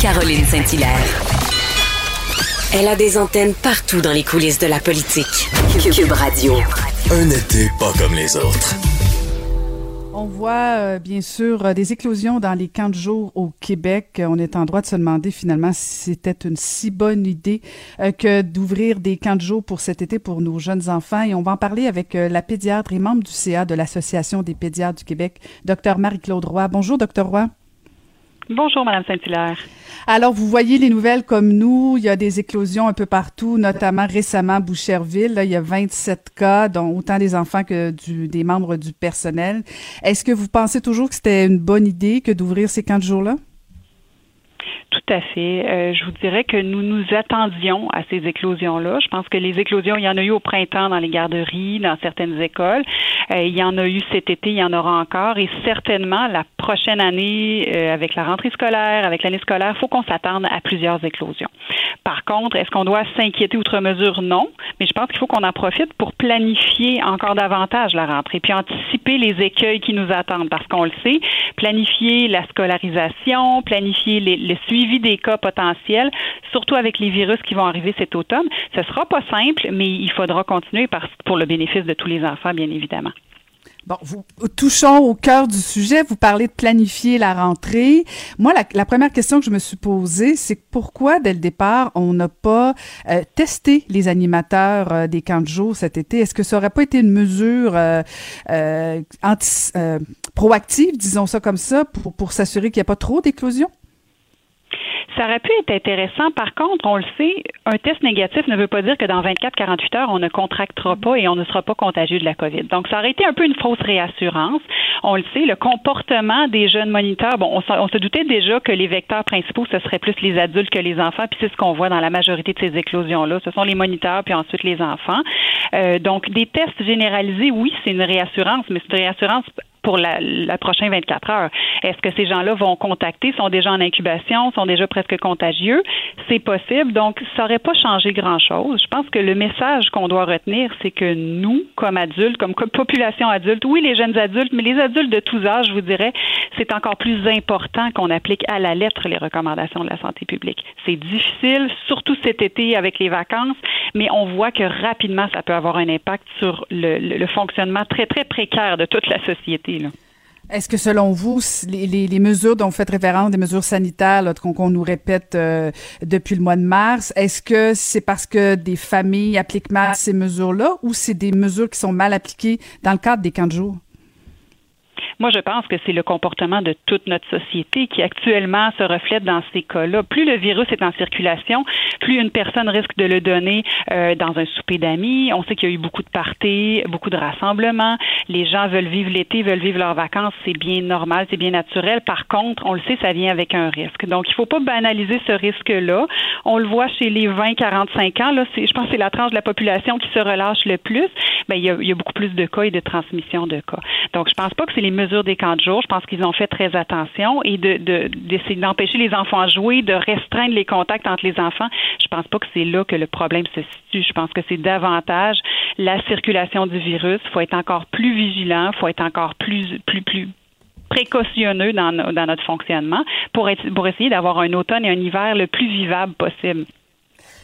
Caroline Saint-Hilaire. Elle a des antennes partout dans les coulisses de la politique. Cube Radio. Un été pas comme les autres. On voit euh, bien sûr euh, des éclosions dans les camps de jour au Québec. Euh, On est en droit de se demander finalement si c'était une si bonne idée euh, que d'ouvrir des camps de jour pour cet été pour nos jeunes enfants. Et on va en parler avec euh, la pédiatre et membre du CA de l'Association des pédiatres du Québec, Dr Marie-Claude Roy. Bonjour, Dr Roy. Bonjour, Madame Saint-Hilaire. Alors, vous voyez les nouvelles comme nous. Il y a des éclosions un peu partout, notamment récemment Boucherville. Là, il y a 27 cas, dont autant des enfants que du, des membres du personnel. Est-ce que vous pensez toujours que c'était une bonne idée que d'ouvrir ces camps de jour-là? Tout à fait. Euh, je vous dirais que nous nous attendions à ces éclosions-là. Je pense que les éclosions, il y en a eu au printemps dans les garderies, dans certaines écoles. Euh, il y en a eu cet été, il y en aura encore. Et certainement, la prochaine année, euh, avec la rentrée scolaire, avec l'année scolaire, il faut qu'on s'attende à plusieurs éclosions. Par contre, est-ce qu'on doit s'inquiéter outre mesure? Non. Mais je pense qu'il faut qu'on en profite pour planifier encore davantage la rentrée, puis anticiper les écueils qui nous attendent. Parce qu'on le sait, planifier la scolarisation, planifier les, le suivi des cas potentiels, surtout avec les virus qui vont arriver cet automne, ce sera pas simple, mais il faudra continuer pour le bénéfice de tous les enfants, bien évidemment. Bon, vous touchons au cœur du sujet. Vous parlez de planifier la rentrée. Moi, la, première question que je me suis posée, c'est pourquoi, dès le départ, on n'a pas euh, testé les animateurs euh, des camps de jour cet été? Est-ce que ça aurait pas été une mesure euh, proactive, disons ça comme ça, pour, pour s'assurer qu'il n'y a pas trop d'éclosions? Ça aurait pu être intéressant. Par contre, on le sait, un test négatif ne veut pas dire que dans 24-48 heures, on ne contractera pas et on ne sera pas contagieux de la COVID. Donc, ça aurait été un peu une fausse réassurance. On le sait, le comportement des jeunes moniteurs, bon, on, se doutait déjà que les vecteurs principaux, ce serait plus les adultes que les enfants, puis c'est ce qu'on voit dans la majorité de ces éclosions-là. Ce sont les moniteurs, puis ensuite les enfants. Euh, donc, des tests généralisés, oui, c'est une réassurance, mais c'est une réassurance pour la, prochaine 24 heures. Est-ce que ces gens-là vont contacter, sont déjà en incubation, sont déjà presque contagieux? C'est possible. Donc, ça n'aurait pas changé grand-chose. Je pense que le message qu'on doit retenir, c'est que nous, comme adultes, comme population adulte, oui, les jeunes adultes, mais les adultes de tous âges, je vous dirais, c'est encore plus important qu'on applique à la lettre les recommandations de la santé publique. C'est difficile, surtout cet été avec les vacances, mais on voit que rapidement, ça peut avoir un impact sur le fonctionnement très, très précaire de toute la société. Est-ce que selon vous, les, mesures dont vous faites référence, des mesures sanitaires qu'on qu nous répète euh, depuis le mois de mars, est-ce que c'est parce que des familles appliquent mal ces mesures-là ou c'est des mesures qui sont mal appliquées dans le cadre des camps de jour? Moi, je pense que c'est le comportement de toute notre société qui actuellement se reflète dans ces cas-là. Plus le virus est en circulation, plus une personne risque de le donner euh, dans un souper d'amis. On sait qu'il y a eu beaucoup de parties, beaucoup de rassemblements. Les gens veulent vivre l'été, veulent vivre leurs vacances. C'est bien normal, c'est bien naturel. Par contre, on le sait, ça vient avec un risque. Donc, il ne faut pas banaliser ce risque-là. On le voit chez les 20-45 ans. Là, je pense que c'est la tranche de la population qui se relâche le plus. Bien, il, y a, beaucoup plus de cas et de transmission de cas. Donc, je pense pas que c'est mesures des camps de jour. Je pense qu'ils ont fait très attention et de, d'essayer de, d'empêcher les enfants à jouer, de restreindre les contacts entre les enfants. Je pense pas que c'est là que le problème se situe. Je pense que c'est davantage la circulation du virus. Il faut être encore plus vigilant, il faut être encore plus, plus, plus précautionneux dans, dans notre fonctionnement pour, être, pour essayer d'avoir un automne et un hiver le plus vivable possible.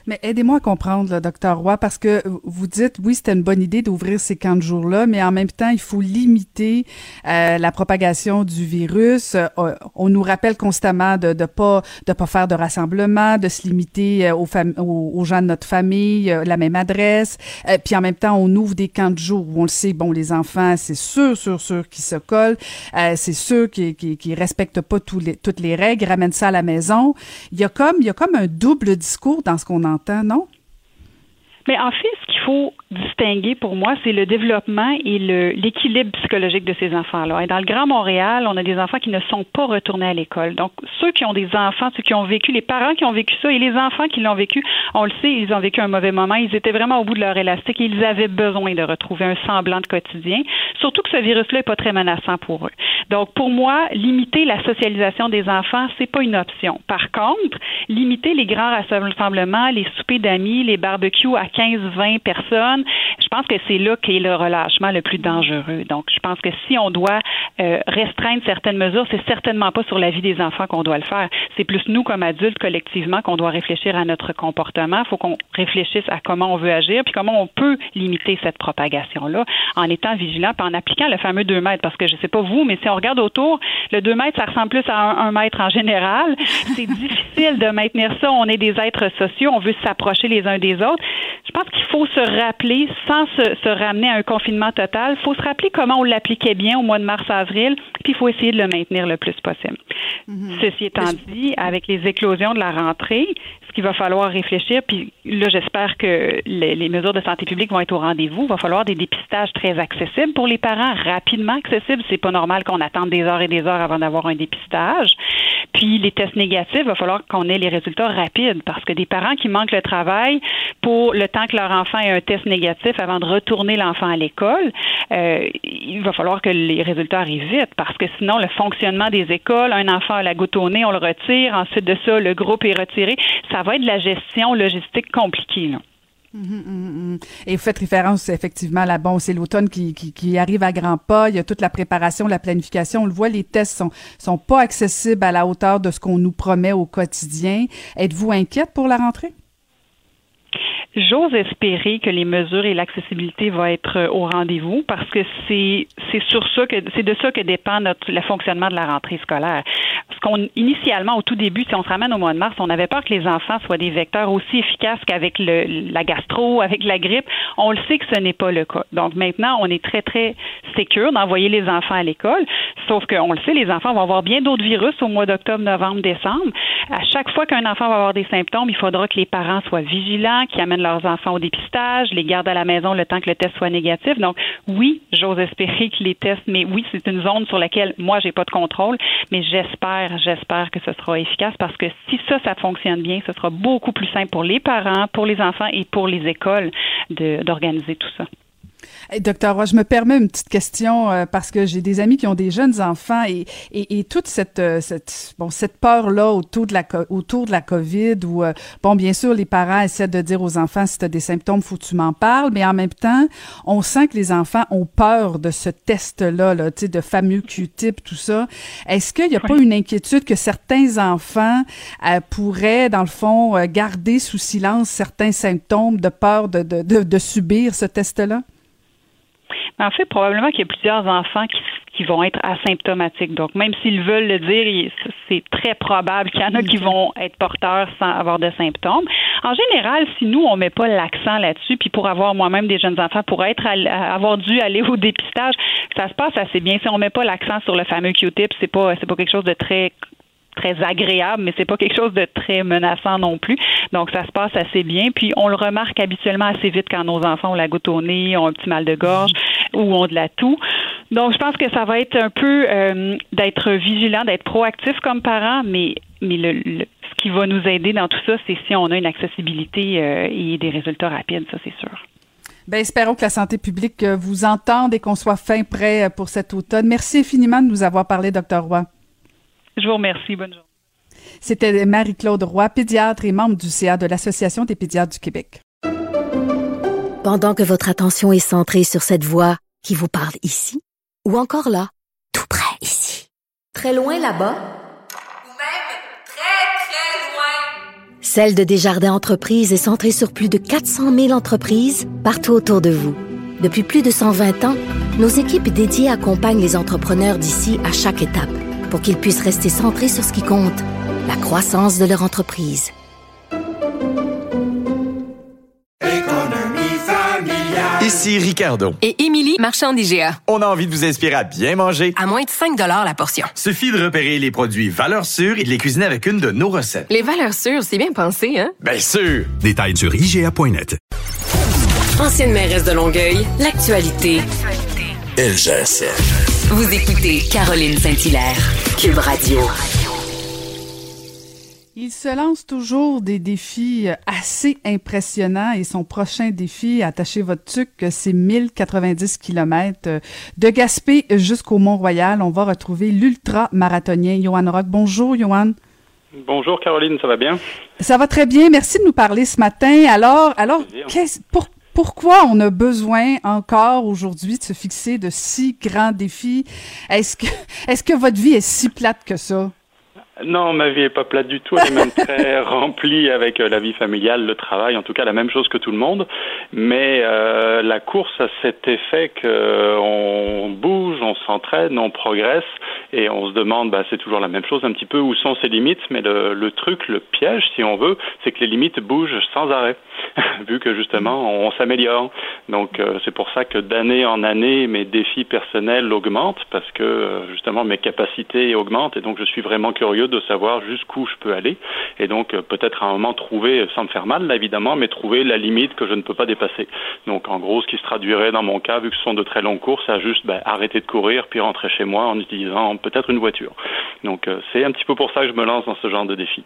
Mais aidez-moi à comprendre, docteur Roy, parce que vous dites, oui, c'était une bonne idée d'ouvrir ces camps de jours-là, mais en même temps, il faut limiter euh, la propagation du virus. Euh, on nous rappelle constamment de ne pas de pas faire de rassemblement, de se limiter euh, aux, aux, aux, gens de notre famille, euh, la même adresse. puis en même temps, on ouvre des camps de jour où on le sait, bon, les enfants, c'est sûr, sûr, sûr qui se collent, c'est sûr qui, qui, qui respectent pas tous les, toutes les règles, ramènent ça à la maison. Il y a comme il y a comme un double discours dans ce qu'on non? Mais en fait, ce qu'il faut distinguer pour moi, c'est le développement et l'équilibre psychologique de ces enfants-là. Et dans le Grand Montréal, on a des enfants qui ne sont pas retournés à l'école. Donc, ceux qui ont des enfants, ceux qui ont vécu, les parents qui ont vécu ça et les enfants qui l'ont vécu, on le sait, ils ont vécu un mauvais moment. Ils étaient vraiment au bout de leur élastique et ils avaient besoin de retrouver un semblant de quotidien. Surtout que ce virus-là n'est pas très menaçant pour eux. Donc, pour moi, limiter la socialisation des enfants, c'est pas une option. Par contre, limiter les grands rassemblements, les soupers d'amis, les barbecues à 15-20 personnes, je pense que c'est là qu'est le relâchement le plus dangereux. Donc, je pense que si on doit euh, restreindre certaines mesures, c'est certainement pas sur la vie des enfants qu'on doit le faire. C'est plus nous, comme adultes, collectivement, qu'on doit réfléchir à notre comportement. Il faut qu'on réfléchisse à comment on veut agir, puis comment on peut limiter cette propagation-là en étant vigilant, puis en appliquant le fameux 2 mètres. Parce que je sais pas vous, mais si on regarde autour, le 2 mètres, ça ressemble plus à un, mètre en général. C'est difficile de maintenir ça. On est des êtres sociaux, on veut s'approcher les uns des autres. Je pense qu'il faut se rappeler, sans se, ramener à un confinement total, il faut se rappeler comment on l'appliquait bien au mois de mars-avril, puis il faut essayer de le maintenir le plus possible. Mm-hmm. Ceci étant dit, avec les éclosions de la rentrée, ce qu'il va falloir réfléchir, puis là, j'espère que les, les, mesures de santé publique vont être au rendez-vous. Il va falloir des dépistages très accessibles pour les parents, rapidement accessibles. C'est pas normal qu'on attende des heures et des heures avant d'avoir un dépistage. Puis les tests négatifs, il va falloir qu'on ait les résultats rapides parce que des parents qui manquent le travail pour le temps que leur enfant ait un test négatif avant de retourner l'enfant à l'école, euh, il va falloir que les résultats arrivent vite parce que sinon le fonctionnement des écoles, un enfant a la goutte au nez, on le retire, ensuite de ça le groupe est retiré, ça va être de la gestion logistique compliquée. Là. Hum, hum, hum, Et vous faites référence effectivement là, bon, c'est l'automne qui, arrive à grands pas. Il y a toute la préparation, la planification. On le voit, les tests sont sont pas accessibles à la hauteur de ce qu'on nous promet au quotidien. Êtes-vous inquiète pour la rentrée? J'ose espérer que les mesures et l'accessibilité vont être euh, au rendez-vous parce que c'est c'est sur ça que c'est de ça que dépend notre le fonctionnement de la rentrée scolaire. Parce qu'on initialement au tout début, si on se ramène au mois de mars, on avait peur que les enfants soient des vecteurs aussi efficaces qu'avec le, la gastro, avec la grippe. On le sait que ce n'est pas le cas. Donc maintenant, on est très très sécure d'envoyer les enfants à l'école. Sauf qu'on le sait, les enfants vont avoir bien d'autres virus au mois d'octobre, novembre, décembre. À chaque fois qu'un enfant va avoir des symptômes, il faudra que les parents soient vigilants, amènent leurs enfants au dépistage, les gardent à la maison le temps que le test soit négatif. Donc, oui, j'ose espérer que les tests, mais oui, c'est une zone sur laquelle moi, j'ai pas de contrôle, mais j'espère, j'espère que ce sera efficace parce que si ça, ça fonctionne bien, ce sera beaucoup plus simple pour les parents, pour les enfants et pour les écoles d'organiser tout ça. Docteur Roy, je me permets une petite question euh, parce que j'ai des amis qui ont des jeunes enfants et, et, et toute cette, euh, cette, bon, cette peur-là autour de la, autour de la COVID où, euh, bon, bien sûr, les parents essaient de dire aux enfants si tu as des symptômes, faut que tu m'en parles, mais en même temps, on sent que les enfants ont peur de ce test-là, là, tu sais, de fameux Q-tip, tout ça. Est-ce qu'il n'y a pas une inquiétude que certains enfants pourraient, dans le fond, garder sous silence certains symptômes de peur de, de, de, de subir ce test-là? En fait, probablement qu'il y a plusieurs enfants qui, qui vont être asymptomatiques. Donc, même s'ils veulent le dire, c'est très probable qu'il y en a qui vont être porteurs sans avoir de symptômes. En général, si nous, on met pas l'accent là-dessus, puis pour avoir moi-même des jeunes enfants, pour être avoir dû aller au dépistage, ça se passe assez bien. Si on met pas l'accent sur le fameux Q-tip, c'est pas c'est pas quelque chose de très très agréable, mais c'est pas quelque chose de très menaçant non plus. Donc ça se passe assez bien. Puis on le remarque habituellement assez vite quand nos enfants ont la goutte au nez, ont un petit mal de gorge ou ont de la toux. Donc je pense que ça va être un peu euh, d'être vigilant, d'être proactif comme parent, mais mais le, ce qui va nous aider dans tout ça, c'est si on a une accessibilité euh, et des résultats rapides, ça c'est sûr. Ben, espérons que la santé publique euh, vous entende et qu'on soit fin prêt pour cet automne. Merci infiniment de nous avoir parlé, docteur Roy. Je vous remercie. Bonne journée. C'était Marie-Claude Roy, pédiatre et membre du CA de l'Association des pédiatres du Québec. Pendant que votre attention est centrée sur cette voix qui vous parle ici, ou encore là, tout près ici, très loin là-bas, ou même très, très loin, Celle de Desjardins Entreprises est centrée sur plus de 400 000 entreprises partout autour de vous. Depuis plus de 120 ans, nos équipes dédiées accompagnent les entrepreneurs d'ici à chaque étape pour qu'ils puissent rester centrés sur ce qui compte, la croissance de leur entreprise. Ici Ricardo. Et Émilie, marchand d'IGA. On a envie de vous inspirer à bien manger. À moins de 5 la portion. Suffit de repérer les produits valeurs sûres et de les cuisiner avec une de nos recettes. Les valeurs sûres, c'est bien pensé, hein? Bien sûr! Détails sur IGA.net. Ancienne mairesse de Longueuil, l'actualité. LGSN. Vous écoutez Caroline Saint-Hilaire, Cube Radio. Il se lance toujours des défis assez impressionnants et son prochain défi, attachez votre tuc, c'est 1090 km de Gaspé jusqu'au Mont-Royal. On va retrouver l'ultra-marathonien Johan Rock. Bonjour, Johan. Bonjour, Caroline, ça va bien? Ça va très bien. Merci de nous parler ce matin. Alors, alors, pour, pourquoi on a besoin encore aujourd'hui de se fixer de si grands défis? Est-ce que, est-ce que votre vie est si plate que ça? Non, ma vie est pas plate du tout. Elle est même très remplie avec euh, la vie familiale, le travail, en tout cas la même chose que tout le monde. Mais euh, la course a cet effet qu'on bouge, on s'entraîne, on progresse et on se demande, bah, c'est toujours la même chose un petit peu, où sont ses limites. Mais le, le truc, le piège, si on veut, c'est que les limites bougent sans arrêt, vu que justement on, s'améliore. Donc euh, c'est pour ça que d'année en année, mes défis personnels augmentent parce que euh, justement mes capacités augmentent et donc je suis vraiment curieux de savoir jusqu'où je peux aller et donc euh, peut-être à un moment trouver, sans me faire mal évidemment, mais trouver la limite que je ne peux pas dépasser. Donc en gros, ce qui se traduirait dans mon cas, vu que ce sont de très longues courses, à juste ben, arrêter de courir puis rentrer chez moi en utilisant peut-être une voiture. Donc euh, c'est un petit peu pour ça que je me lance dans ce genre de défi.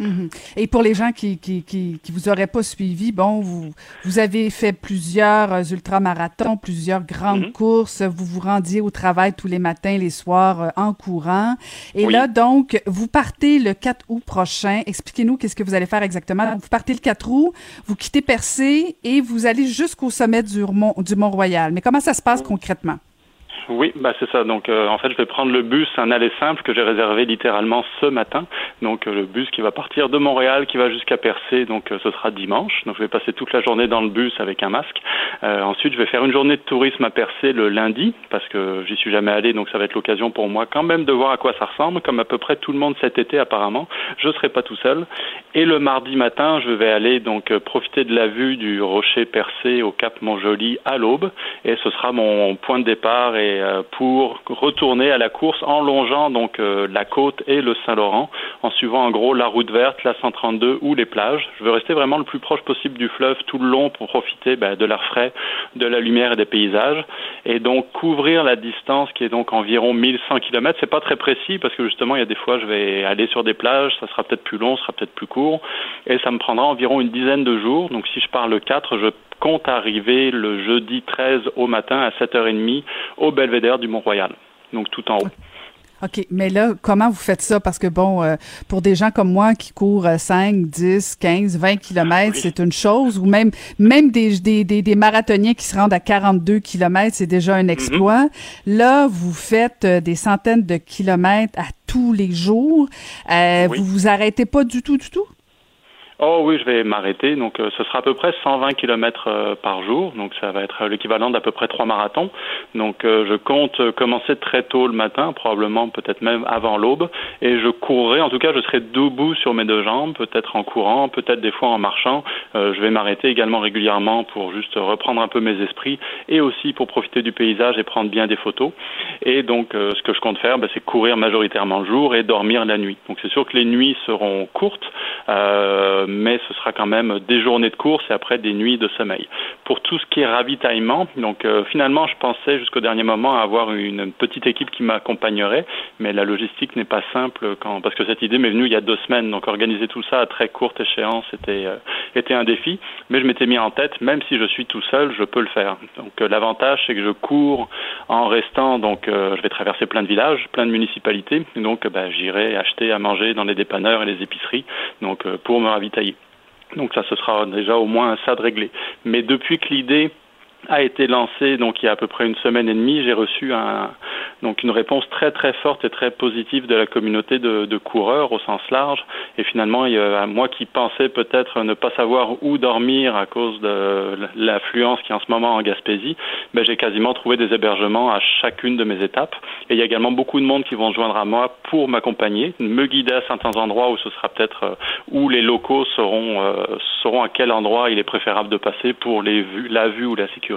Mhm. Et pour les gens qui qui, qui, qui vous auraient pas suivi, bon, vous, vous avez fait plusieurs euh, ultramarathons, plusieurs grandes Mhm. courses, vous vous rendiez au travail tous les matins, les soirs euh, en courant. Et là, donc, vous partez le 4 août prochain. Expliquez-nous qu'est-ce que vous allez faire exactement. Donc, vous partez le 4 août, vous quittez Percé et vous allez jusqu'au sommet du Mont, du Mont-Royal. Mais comment ça se passe concrètement? Oui, bah c'est ça. Donc euh, en fait, je vais prendre le bus, un aller simple que j'ai réservé littéralement ce matin. Donc euh, le bus qui va partir de Montréal, qui va jusqu'à Percé. Donc euh, ce sera dimanche. Donc je vais passer toute la journée dans le bus avec un masque. Ensuite, je vais faire une journée de tourisme à Percé le lundi parce que j'y suis jamais allé. Donc ça va être l'occasion pour moi quand même de voir à quoi ça ressemble, comme à peu près tout le monde cet été apparemment. Je serai pas tout seul. Et le mardi matin, je vais aller donc profiter de la vue du rocher Percé au Cap Montjoli à l'aube. Et ce sera mon point de départ et euh, pour retourner à la course en longeant donc euh, la côte et le Saint-Laurent, en suivant en gros la route verte, la 132 ou les plages. Je veux rester vraiment le plus proche possible du fleuve tout le long pour profiter ben, de l'air frais, de la lumière et des paysages, et donc couvrir la distance qui est donc environ 1100 km. C'est pas très précis parce que justement il y a des fois je vais aller sur des plages, ça sera peut-être plus long, ça sera peut-être plus court, et ça me prendra environ une dizaine de jours. Donc si je pars le 4, je compte arriver le jeudi 13 au matin à 7h30 au belvédère du Mont-Royal. Donc tout en haut. OK, mais là, comment vous faites ça? Parce que, bon, euh, pour des gens comme moi qui courent euh, 5, 10, 15, 20 kilomètres, c'est une chose, ou même même des, des, des, des marathoniens qui se rendent à 42 kilomètres, c'est déjà un exploit. Là, vous faites euh, des centaines de kilomètres à tous les jours. Euh, Oui. Vous vous arrêtez pas du tout, du tout? Oh oui, je vais m'arrêter. Donc, euh, ce sera à peu près 120 km euh, par jour. Donc, ça va être l'équivalent d'à peu près trois marathons. Donc, euh, je compte euh, commencer très tôt le matin, probablement peut-être même avant l'aube, et je courrai. En tout cas, je serai debout sur mes deux jambes, peut-être en courant, peut-être des fois en marchant. Euh, je vais m'arrêter également régulièrement pour juste reprendre un peu mes esprits et aussi pour profiter du paysage et prendre bien des photos. Et donc, ce que je compte faire, bah, c'est courir majoritairement le jour et dormir la nuit. Donc, c'est sûr que les nuits seront courtes, mais ce sera quand même des journées de course et après des nuits de sommeil. Pour tout ce qui est ravitaillement, donc euh, finalement, je pensais jusqu'au dernier moment avoir une petite équipe qui m'accompagnerait, mais la logistique n'est pas simple parce que cette idée m'est venue il y a deux semaines. Donc, organiser tout ça à très courte échéance était euh, était un défi, mais je m'étais mis en tête, même si je suis tout seul, je peux le faire. Donc, euh, l'avantage, c'est que je cours en restant, donc je vais traverser plein de villages, plein de municipalités, donc bah, j'irai acheter à manger dans les dépanneurs et les épiceries, donc pour me ravitailler. Donc ça, ce sera déjà au moins ça de réglé. Mais depuis que l'idée a été lancé donc il y a à peu près une semaine et demie. J'ai reçu donc une réponse très très forte et très positive de la communauté de, coureurs au sens large. Et finalement, il y a, moi qui pensais peut-être ne pas savoir où dormir à cause de l'affluence qui est en ce moment en Gaspésie, ben, j'ai quasiment trouvé des hébergements à chacune de mes étapes. Et il y a également beaucoup de monde qui vont se joindre à moi pour m'accompagner, me guider à certains endroits où ce sera peut-être euh, où les locaux sauront euh, à quel endroit il est préférable de passer pour les vues, la vue ou la sécurité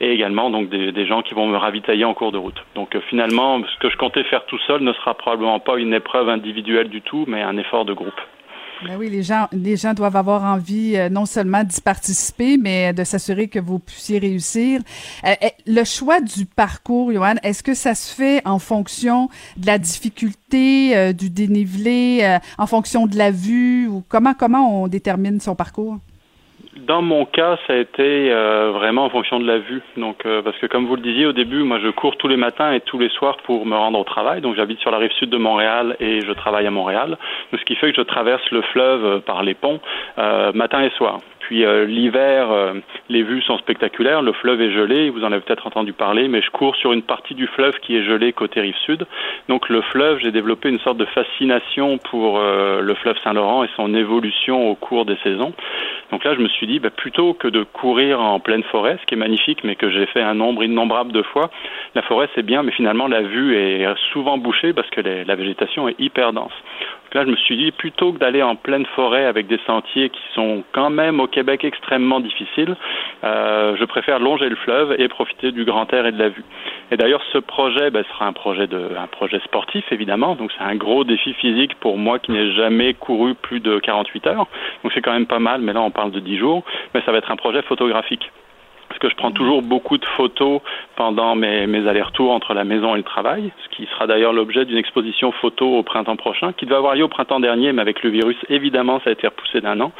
et également donc des, gens qui vont me ravitailler en cours de route. Donc euh, finalement, ce que je comptais faire tout seul ne sera probablement pas une épreuve individuelle du tout, mais un effort de groupe. Ben oui, les gens, les gens doivent avoir envie euh, non seulement d'y participer, mais de s'assurer que vous puissiez réussir. Euh, le choix du parcours, Johan, est-ce que ça se fait en fonction de la difficulté, du dénivelé, en fonction de la vue, ou comment comment on détermine son parcours? Dans mon cas, ça a été euh, vraiment en fonction de la vue. Donc, euh, parce que comme vous le disiez au début, moi, je cours tous les matins et tous les soirs pour me rendre au travail. Donc, j'habite sur la rive sud de Montréal et je travaille à Montréal. ce qui fait que je traverse le fleuve euh, par les ponts matin et soir. Puis l'hiver, les vues sont spectaculaires. Le fleuve est gelé. Vous en avez peut-être entendu parler, mais je cours sur une partie du fleuve qui est gelée côté rive sud. Donc, le fleuve, j'ai développé une sorte de fascination pour le fleuve Saint-Laurent et son évolution au cours des saisons. Donc là, je me suis dit, bah, plutôt que de courir en pleine forêt, ce qui est magnifique, mais que j'ai fait un nombre innombrable de fois, la forêt c'est bien, mais finalement la vue est souvent bouchée parce que la végétation est hyper dense. Là, je me suis dit, plutôt que d'aller en pleine forêt avec des sentiers qui sont quand même au Québec extrêmement difficiles, euh, je préfère longer le fleuve et profiter du grand air et de la vue. Et d'ailleurs, ce projet ben, sera un projet de, un projet sportif évidemment. Donc c'est un gros défi physique pour moi qui n'ai jamais couru plus de 48 heures. Donc c'est quand même pas mal. Mais là, on parle de 10 jours. Mais ça va être un projet photographique parce que je prends toujours beaucoup de photos pendant mes, allers-retours entre la maison et le travail, ce qui sera d'ailleurs l'objet d'une exposition photo au printemps prochain, qui devait avoir lieu au printemps dernier, mais avec le virus, évidemment, ça a été repoussé d'un an.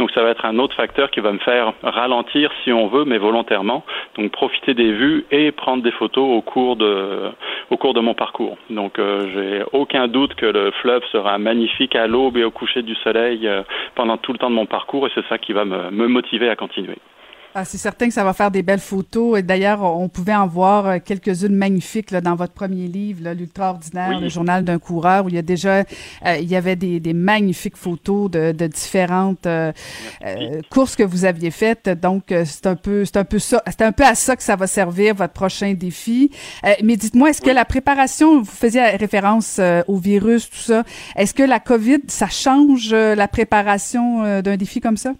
Donc ça va être un autre facteur qui va me faire ralentir, si on veut, mais volontairement. Donc profiter des vues et prendre des photos au cours de, mon parcours. Donc euh, j'ai aucun doute que le fleuve sera magnifique à l'aube et au coucher du soleil euh, pendant tout le temps de mon parcours, et c'est ça qui va me motiver à continuer. Ah, c'est certain que ça va faire des belles photos. Et d'ailleurs, on pouvait en voir euh, quelques-unes magnifiques là, dans votre premier livre, L'Ultra Ordinaire, le journal d'un coureur, où il y a déjà, euh, il y avait des, des magnifiques photos de, de différentes euh, courses que vous aviez faites. Donc, c'est un peu, c'est un peu ça, c'est un peu à ça que ça va servir votre prochain défi. mais dites-moi, est-ce que la préparation, vous faisiez référence au virus, tout ça, est-ce que la COVID, ça change la préparation d'un défi comme ça?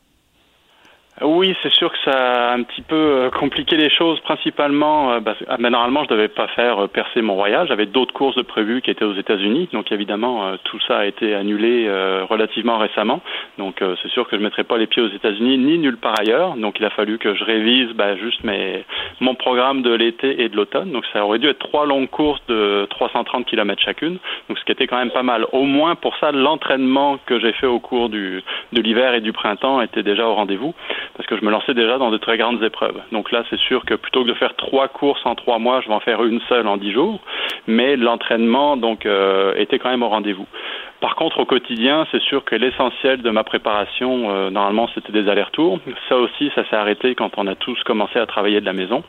Oui, c'est sûr que ça a un petit peu euh, compliqué les choses, principalement euh, ah, ben, normalement je devais pas faire euh, percer mon voyage. J'avais d'autres courses de prévues qui étaient aux États-Unis, donc évidemment tout ça a été annulé relativement récemment. Donc c'est sûr que je mettrai pas les pieds aux États-Unis ni nulle part ailleurs. Donc il a fallu que je révise bah, juste mes, mon programme de l'été et de l'automne. Donc ça aurait dû être trois longues courses de 330 km chacune, donc ce qui était quand même pas mal. Au moins pour ça, l'entraînement que j'ai fait au cours du, de l'hiver et du printemps était déjà au rendez-vous parce que je me lançais déjà dans de très grandes épreuves. Donc là, c'est sûr que plutôt que de faire trois courses en trois mois, je vais en faire une seule en dix jours, mais l'entraînement donc euh, était quand même au rendez-vous. Par contre, au quotidien, c'est sûr que l'essentiel de ma préparation, euh, normalement, c'était des allers-retours. Ça aussi, ça s'est arrêté quand on a tous commencé à travailler de la maison.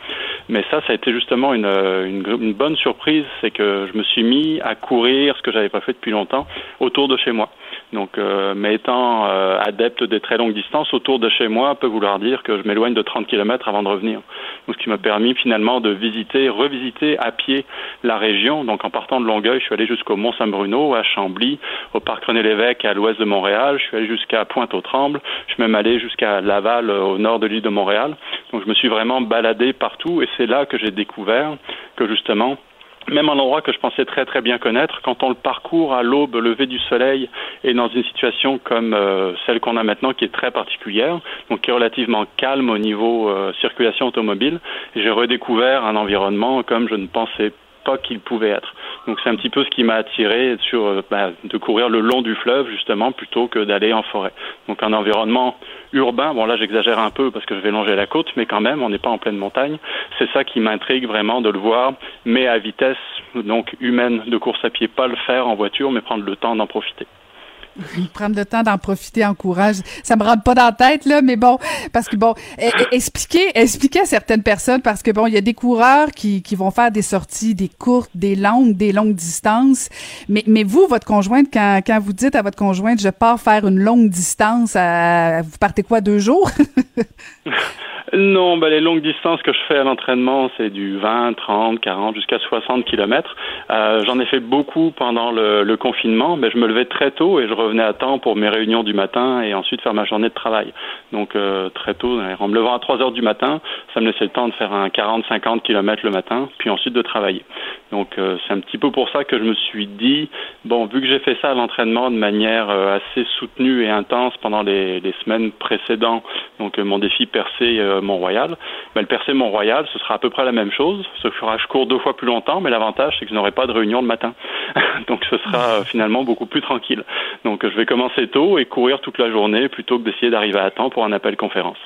Mais ça, ça a été justement une, une, une bonne surprise, c'est que je me suis mis à courir, ce que j'avais pas fait depuis longtemps, autour de chez moi. Donc, euh, mais étant euh, adepte des très longues distances, autour de chez moi peut vouloir dire que je m'éloigne de 30 km avant de revenir. Donc, ce qui m'a permis finalement de visiter, revisiter à pied la région. Donc, en partant de Longueuil, je suis allé jusqu'au Mont-Saint-Bruno, à Chambly, au parc René-Lévesque à l'ouest de Montréal. Je suis allé jusqu'à Pointe-aux-Trembles. Je suis même allé jusqu'à Laval, euh, au nord de l'île de Montréal. Donc, je me suis vraiment baladé partout et c'est là que j'ai découvert que justement, même un endroit que je pensais très très bien connaître, quand on le parcourt à l'aube, lever du soleil, et dans une situation comme euh, celle qu'on a maintenant, qui est très particulière, donc qui est relativement calme au niveau euh, circulation automobile, j'ai redécouvert un environnement comme je ne pensais Donc c'est un petit peu ce qui m'a attiré euh, bah, de courir le long du fleuve justement plutôt que d'aller en forêt. Donc un environnement urbain, bon là j'exagère un peu parce que je vais longer la côte, mais quand même on n'est pas en pleine montagne. C'est ça qui m'intrigue vraiment de le voir, mais à vitesse donc humaine de course à pied, pas le faire en voiture, mais prendre le temps d'en profiter. Prendre le temps d'en profiter en courage. Ça me rentre pas dans la tête, là, mais bon, parce que bon, e- e- expliquer, expliquer à certaines personnes, parce que bon, il y a des coureurs qui, qui vont faire des sorties, des courtes, des longues, des longues distances. Mais, mais vous, votre conjointe, quand, quand vous dites à votre conjointe, je pars faire une longue distance, vous partez quoi, deux jours? Non, bah, les longues distances que je fais à l'entraînement, c'est du 20, 30, 40, jusqu'à 60 kilomètres. Euh, J'en ai fait beaucoup pendant le confinement, mais je me levais très tôt et je revenais à temps pour mes réunions du matin et ensuite faire ma journée de travail. Donc euh, très tôt, en me levant à 3 heures du matin, ça me laissait le temps de faire un 40-50 kilomètres le matin, puis ensuite de travailler. Donc euh, c'est un petit peu pour ça que je me suis dit, bon, vu que j'ai fait ça à l'entraînement de manière euh, assez soutenue et intense pendant les, semaines précédentes, donc mon défi percé Mont-Royal, ben, le percé Mont-Royal, ce sera à peu près la même chose, sauf que je cours deux fois plus longtemps, mais l'avantage c'est que je n'aurai pas de réunion le matin. donc ce sera finalement beaucoup plus tranquille. Je vais commencer tôt et courir toute la journée plutôt que d'essayer d'arriver à temps pour un appel conférence.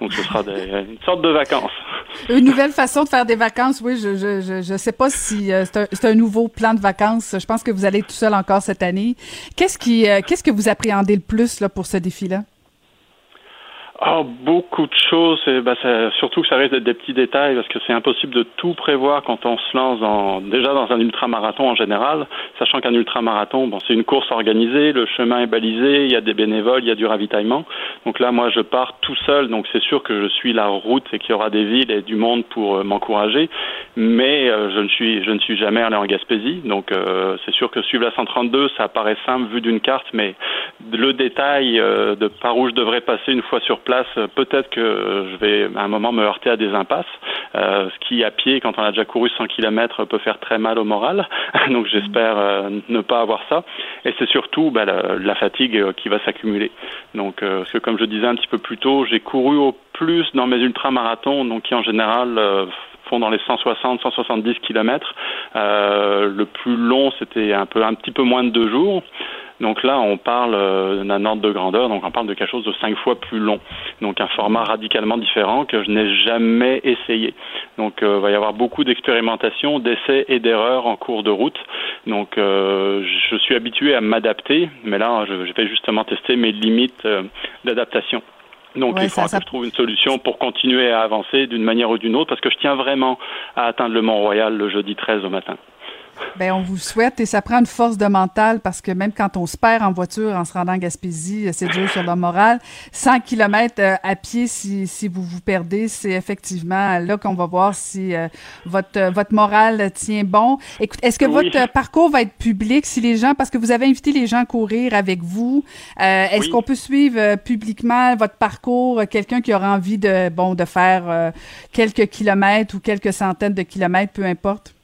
Donc ce sera des- une sorte de vacances. Une nouvelle façon de faire des vacances, oui, je je je, je sais pas si euh, c'est un, un nouveau plan de vacances. Je pense que vous allez tout seul encore cette année. Qu'est-ce qui euh, qu'est-ce que vous appréhendez le plus là pour ce défi-là? Ah, beaucoup de choses. Ça- surtout que ça d'être des petits détails parce que c'est impossible de tout prévoir quand on se lance déjà dans un ultramarathon en général, sachant qu'un ultramarathon, c'est une course organisée, le chemin est balisé, il y a des bénévoles, il y a du ravitaillement. Donc là, moi, je pars tout seul, donc c'est sûr que je suis la route et qu'il y aura des villes et du monde pour euh, m'encourager, mais euh, je ne suis, je ne suis jamais allé en Gaspésie, donc euh, c'est sûr que suivre la 132, ça paraît simple vu d'une carte, mais le détail de par où je devrais passer une fois sur place, euh, peut-être que euh, je vais à un moment me heurter à des impasses. Euh, qui à pied, quand on a déjà couru 100 km, peut faire très mal au moral. Donc j'espère euh, ne pas avoir ça. Et c'est surtout bah, la, fatigue qui va s'accumuler. Donc parce que comme je disais un petit peu plus tôt, j'ai couru au plus dans mes ultramarathons, donc qui en général font dans les 160, 170 km. Le plus long, c'était un un petit peu moins de deux jours. Donc là, on parle euh, d'un ordre de grandeur, donc on parle de quelque chose de cinq fois plus long. Donc un format radicalement différent que je n'ai jamais essayé. Donc euh, il va y avoir beaucoup d'expérimentation, d'essais et d'erreurs en cours de route. Donc euh, je suis habitué à m'adapter, mais là, je, je vais justement tester mes limites euh, d'adaptation. Donc Ouais, il faudra ça- ça- que je trouve une solution pour continuer à avancer d'une manière ou d'une autre, parce que je tiens vraiment à atteindre le Mont-Royal le jeudi 13 au matin. Ben, on vous le souhaite et ça prend une force de mental parce que même quand on se perd en voiture en se rendant en Gaspésie, euh, c'est dur sur le moral. 100 km euh, à pied, si, si vous vous perdez, c'est effectivement là qu'on va voir si euh, votre, euh, votre moral tient bon. Écoute, est-ce que Oui. votre parcours va être public si les gens, parce que vous avez invité les gens à courir avec vous, euh, est-ce Oui. qu'on peut suivre publiquement votre parcours, quelqu'un qui aura envie de, bon, de faire euh, quelques kilomètres ou quelques centaines de kilomètres, peu importe?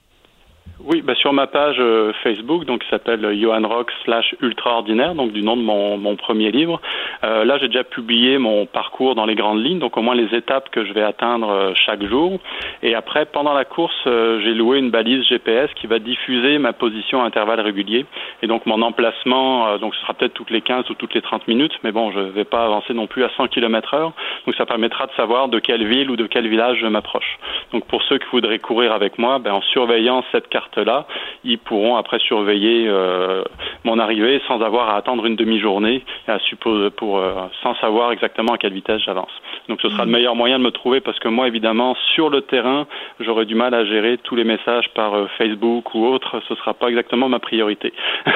Oui, bah sur ma page euh, Facebook, donc qui s'appelle Johan Rock slash Ultraordinaire, donc du nom de mon, mon premier livre. Euh, là, j'ai déjà publié mon parcours dans les grandes lignes, donc au moins les étapes que je vais atteindre euh, chaque jour. Et après, pendant la course, j'ai loué une balise GPS qui va diffuser ma position à intervalles réguliers. Et donc mon emplacement, donc ce sera peut-être toutes les 15 ou toutes les 30 minutes, mais bon, je vais pas avancer non plus à 100 km heure. Donc ça permettra de savoir de quelle ville ou de quel village je m'approche. Donc pour ceux qui voudraient courir avec moi, ben, en surveillant cette carte-là, ils pourront après surveiller euh, mon arrivée sans avoir à attendre une demi-journée à suppose pour euh, sans savoir exactement à quelle vitesse j'avance. Donc ce sera le meilleur moyen de me trouver parce que moi évidemment sur le terrain, j'aurai du mal à gérer tous les messages par euh, Facebook ou autre, ce sera pas exactement ma priorité.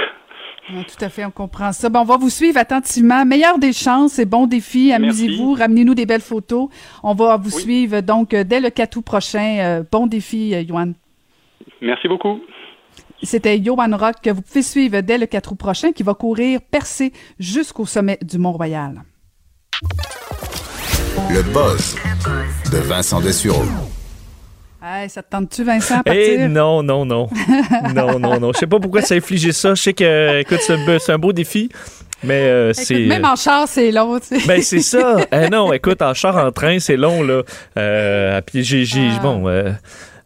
Tout à fait, on comprend ça. Bon, on va vous suivre attentivement. Meilleure des chances et bon défi. Amusez-vous, ramenez-nous des belles photos. On va vous suivre donc dès le 4 août prochain. Bon défi, Yoann. Merci beaucoup. C'était Johan Rock que vous pouvez suivre dès le 4 août prochain qui va courir percé jusqu'au sommet du Mont-Royal. Le buzz de Vincent Dessureau. Hey, ça te tente-tu, Vincent, à Eh partir? non, non, non. non, non, non. Je sais pas pourquoi ça a infligé ça. Je sais que, écoute, c'est un, be- c'est un beau défi, mais euh, c'est. Même en char, c'est long, tu sais. Ben c'est ça. Eh non, écoute, en char, en train, c'est long là. Euh, à pied, j'ai, j'ai- Ah. bon. euh,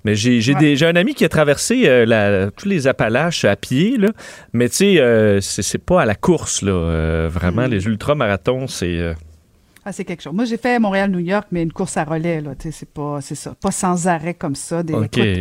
mais j'ai, Ouais. un ami qui a traversé euh, la, tous les Appalaches à pied, là. Mais tu sais, euh, c'est, c'est pas à la course, là. Euh, vraiment, Mm. les ultramarathons, c'est. Ah, c'est quelque chose. Moi, j'ai fait Montréal-New York, mais une course à relais, là. Tu sais, c'est pas, c'est ça. Pas sans arrêt comme ça. Des,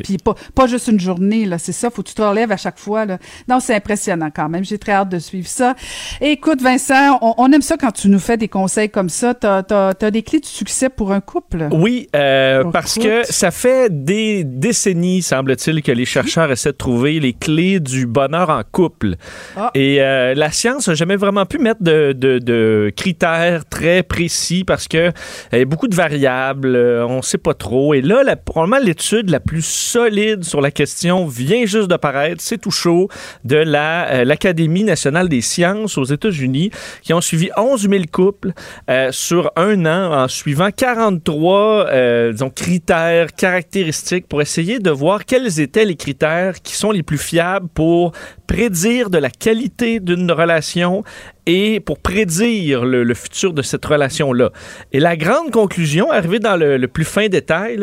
puis pas, pas juste une journée, là. C'est ça. Faut que tu te relèves à chaque fois, là. Non, c'est impressionnant quand même. J'ai très hâte de suivre ça. Et écoute, Vincent, on, on aime ça quand tu nous fais des conseils comme ça. T'as, t'as, t'as des clés de succès pour un couple? Oui, euh, parce Écoute. que ça fait des décennies, semble-t-il, que les chercheurs essaient de trouver les clés du bonheur en couple. Ah. Et euh, la science n'a jamais vraiment pu mettre de, de- de critères très précis parce que il y a beaucoup de variables, euh, on ne sait pas trop. Et là, la- probablement l'étude la plus solide sur la question vient juste de paraître, c'est tout chaud, de la, euh, l'Académie nationale des sciences aux États-Unis, qui ont suivi 11 000 couples euh, sur un an en suivant 43 euh, disons, critères, caractéristiques pour essayer de voir quels étaient les critères qui sont les plus fiables pour prédire de la qualité d'une relation et pour prédire le, futur de cette relation-là. Et la grande conclusion, arrivée dans le, plus fin détail,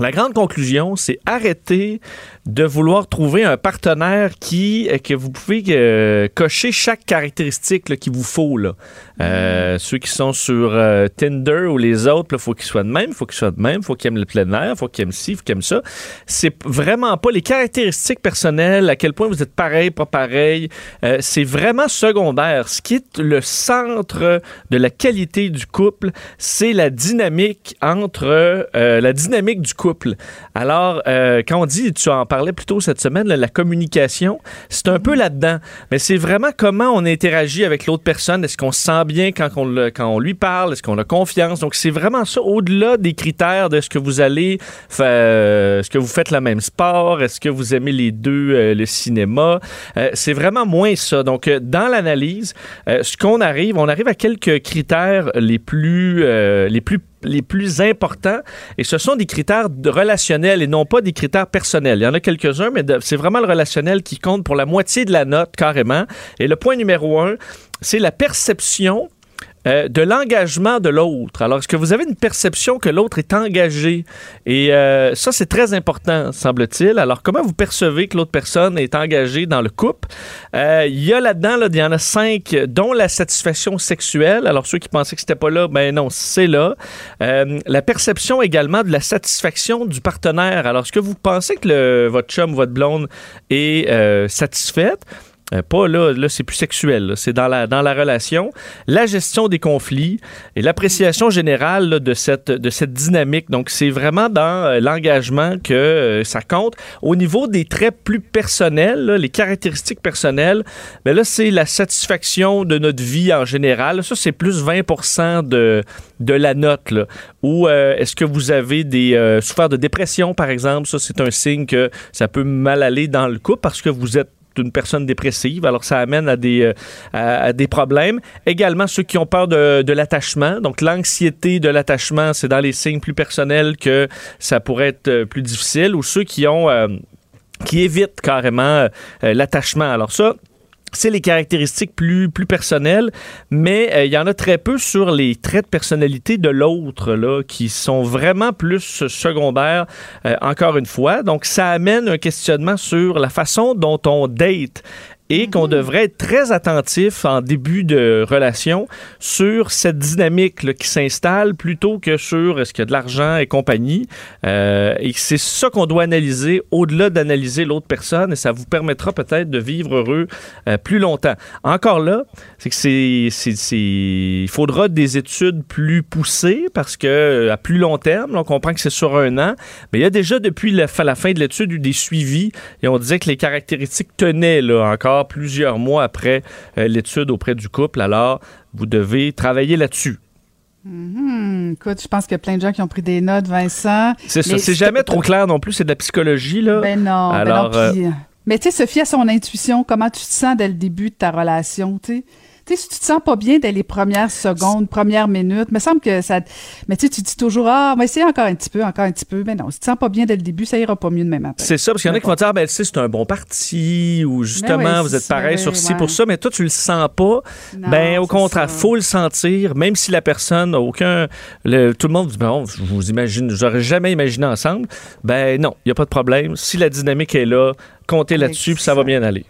la grande conclusion, c'est arrêter de vouloir trouver un partenaire qui euh, que vous pouvez euh, cocher chaque caractéristique qu'il vous faut. Euh, Ceux qui sont sur euh, Tinder ou les autres, il faut qu'ils soient de même, il faut qu'ils soient de même, il faut qu'ils aiment le plein air, il faut qu'ils aiment ci, il faut qu'ils aiment ça. C'est vraiment pas les caractéristiques personnelles, à quel point vous êtes pareil, pas pareil. euh, c'est vraiment secondaire. Ce qui est le centre de la qualité du couple, c'est la dynamique entre la dynamique du couple. Alors, quand on dit, tu en parlais plus tôt cette semaine, la communication, c'est un peu là-dedans. Mais c'est vraiment comment on interagit avec l'autre personne. Est-ce qu'on se sent bien quand on, le- quand on lui parle? Est-ce qu'on a confiance? Donc, c'est vraiment ça, au-delà des critères de ce que vous allez faire, est-ce que vous faites le même sport? Est-ce que vous aimez les deux euh, le cinéma? Euh, c'est vraiment moins ça. Donc, euh, dans l'analyse, euh, ce qu'on arrive, on arrive à quelques critères les plus, euh, les plus les plus importants et ce sont des critères relationnels et non pas des critères personnels. Il y en a quelques-uns, mais c'est vraiment le relationnel qui compte pour la moitié de la note carrément. Et le point numéro un, c'est la perception euh, de l'engagement de l'autre. Alors, est-ce que vous avez une perception que l'autre est engagé? Et euh, ça, c'est très important, semble-t-il. Alors, comment vous percevez que l'autre personne est engagée dans le couple? Euh, Il y a là-dedans, y en a cinq, dont la satisfaction sexuelle. Alors, ceux qui pensaient que c'était pas là, ben non, c'est là. Euh, la perception également de la satisfaction du partenaire. Alors, est-ce que vous pensez que votre chum votre blonde est euh, satisfaite? Euh, pas là, là c'est plus sexuel, c'est dans la, dans la relation. La gestion des conflits et l'appréciation générale de, cette, de cette dynamique. Donc, c'est vraiment dans euh, l'engagement que euh, ça compte. Au niveau des traits plus personnels, les caractéristiques personnelles, ben là, c'est la satisfaction de notre vie en général. Ça, c'est plus 20 de, de la note. Ou est-ce que vous avez des souffert de dépression, par exemple? Ça, c'est un signe que ça peut mal aller dans le couple parce que vous êtes une personne dépressive. Alors, ça amène à des, euh, problèmes. Également, ceux qui ont peur de, l'attachement. Donc, l'anxiété de l'attachement, c'est dans les signes plus personnels que ça pourrait être euh, plus difficile. Ou ceux qui ont... euh, qui évitent carrément l'attachement. Alors ça, c'est les caractéristiques plus, plus personnelles, mais euh, il y en a très peu sur les traits de personnalité de l'autre, là, qui sont vraiment plus secondaires, euh, encore une fois. Donc, ça amène un questionnement sur la façon dont on date et qu'on devrait être très attentif en début de relation sur cette dynamique qui s'installe plutôt que sur est-ce qu'il y a de l'argent et compagnie. Euh, et c'est ça qu'on doit analyser au-delà d'analyser l'autre personne et ça vous permettra peut-être de vivre heureux euh, plus longtemps. Encore là, c'est que c'est, il faudra des études plus poussées parce que euh, à plus long terme, on comprend que c'est sur un an, mais il y a déjà depuis la fin, la fin de l'étude eu des suivis et on disait que les caractéristiques tenaient là encore plusieurs mois après euh, l'étude auprès du couple. Alors, vous devez travailler là-dessus. Mhm. Écoute, je pense qu'il y a plein de gens qui ont pris des notes, Vincent. C'est ça. C'est jamais trop clair non plus. C'est de la psychologie, là. Ben non, ben Alors, non, puis, euh, euh, Mais tu sais, se fier à son intuition, comment tu te sens dès le début de ta relation, tu sais? Tu sais, si tu te sens pas bien dès les premières secondes, premières minutes, me semble que ça... Mais tu sais, tu dis toujours, ah, on va essayer encore un petit peu, encore un petit peu. Mais non, si tu te sens pas bien dès le début, ça ira pas mieux demain matin. C'est ça, parce qu'il y en a qui vont dire, ah, ben, c'est un bon parti, ou justement, Ben oui, vous êtes pareil sur ci ouais. pour ça, mais toi, tu le sens pas. Non, ben, au contraire, ça. faut le sentir, même si la personne n'a aucun. le- tout le monde dit, bon, je vous imagine, j'aurais jamais imaginé ensemble. Ben, non, il n'y a pas de problème. Si la dynamique est là, comptez là-dessus, puis ça va bien aller.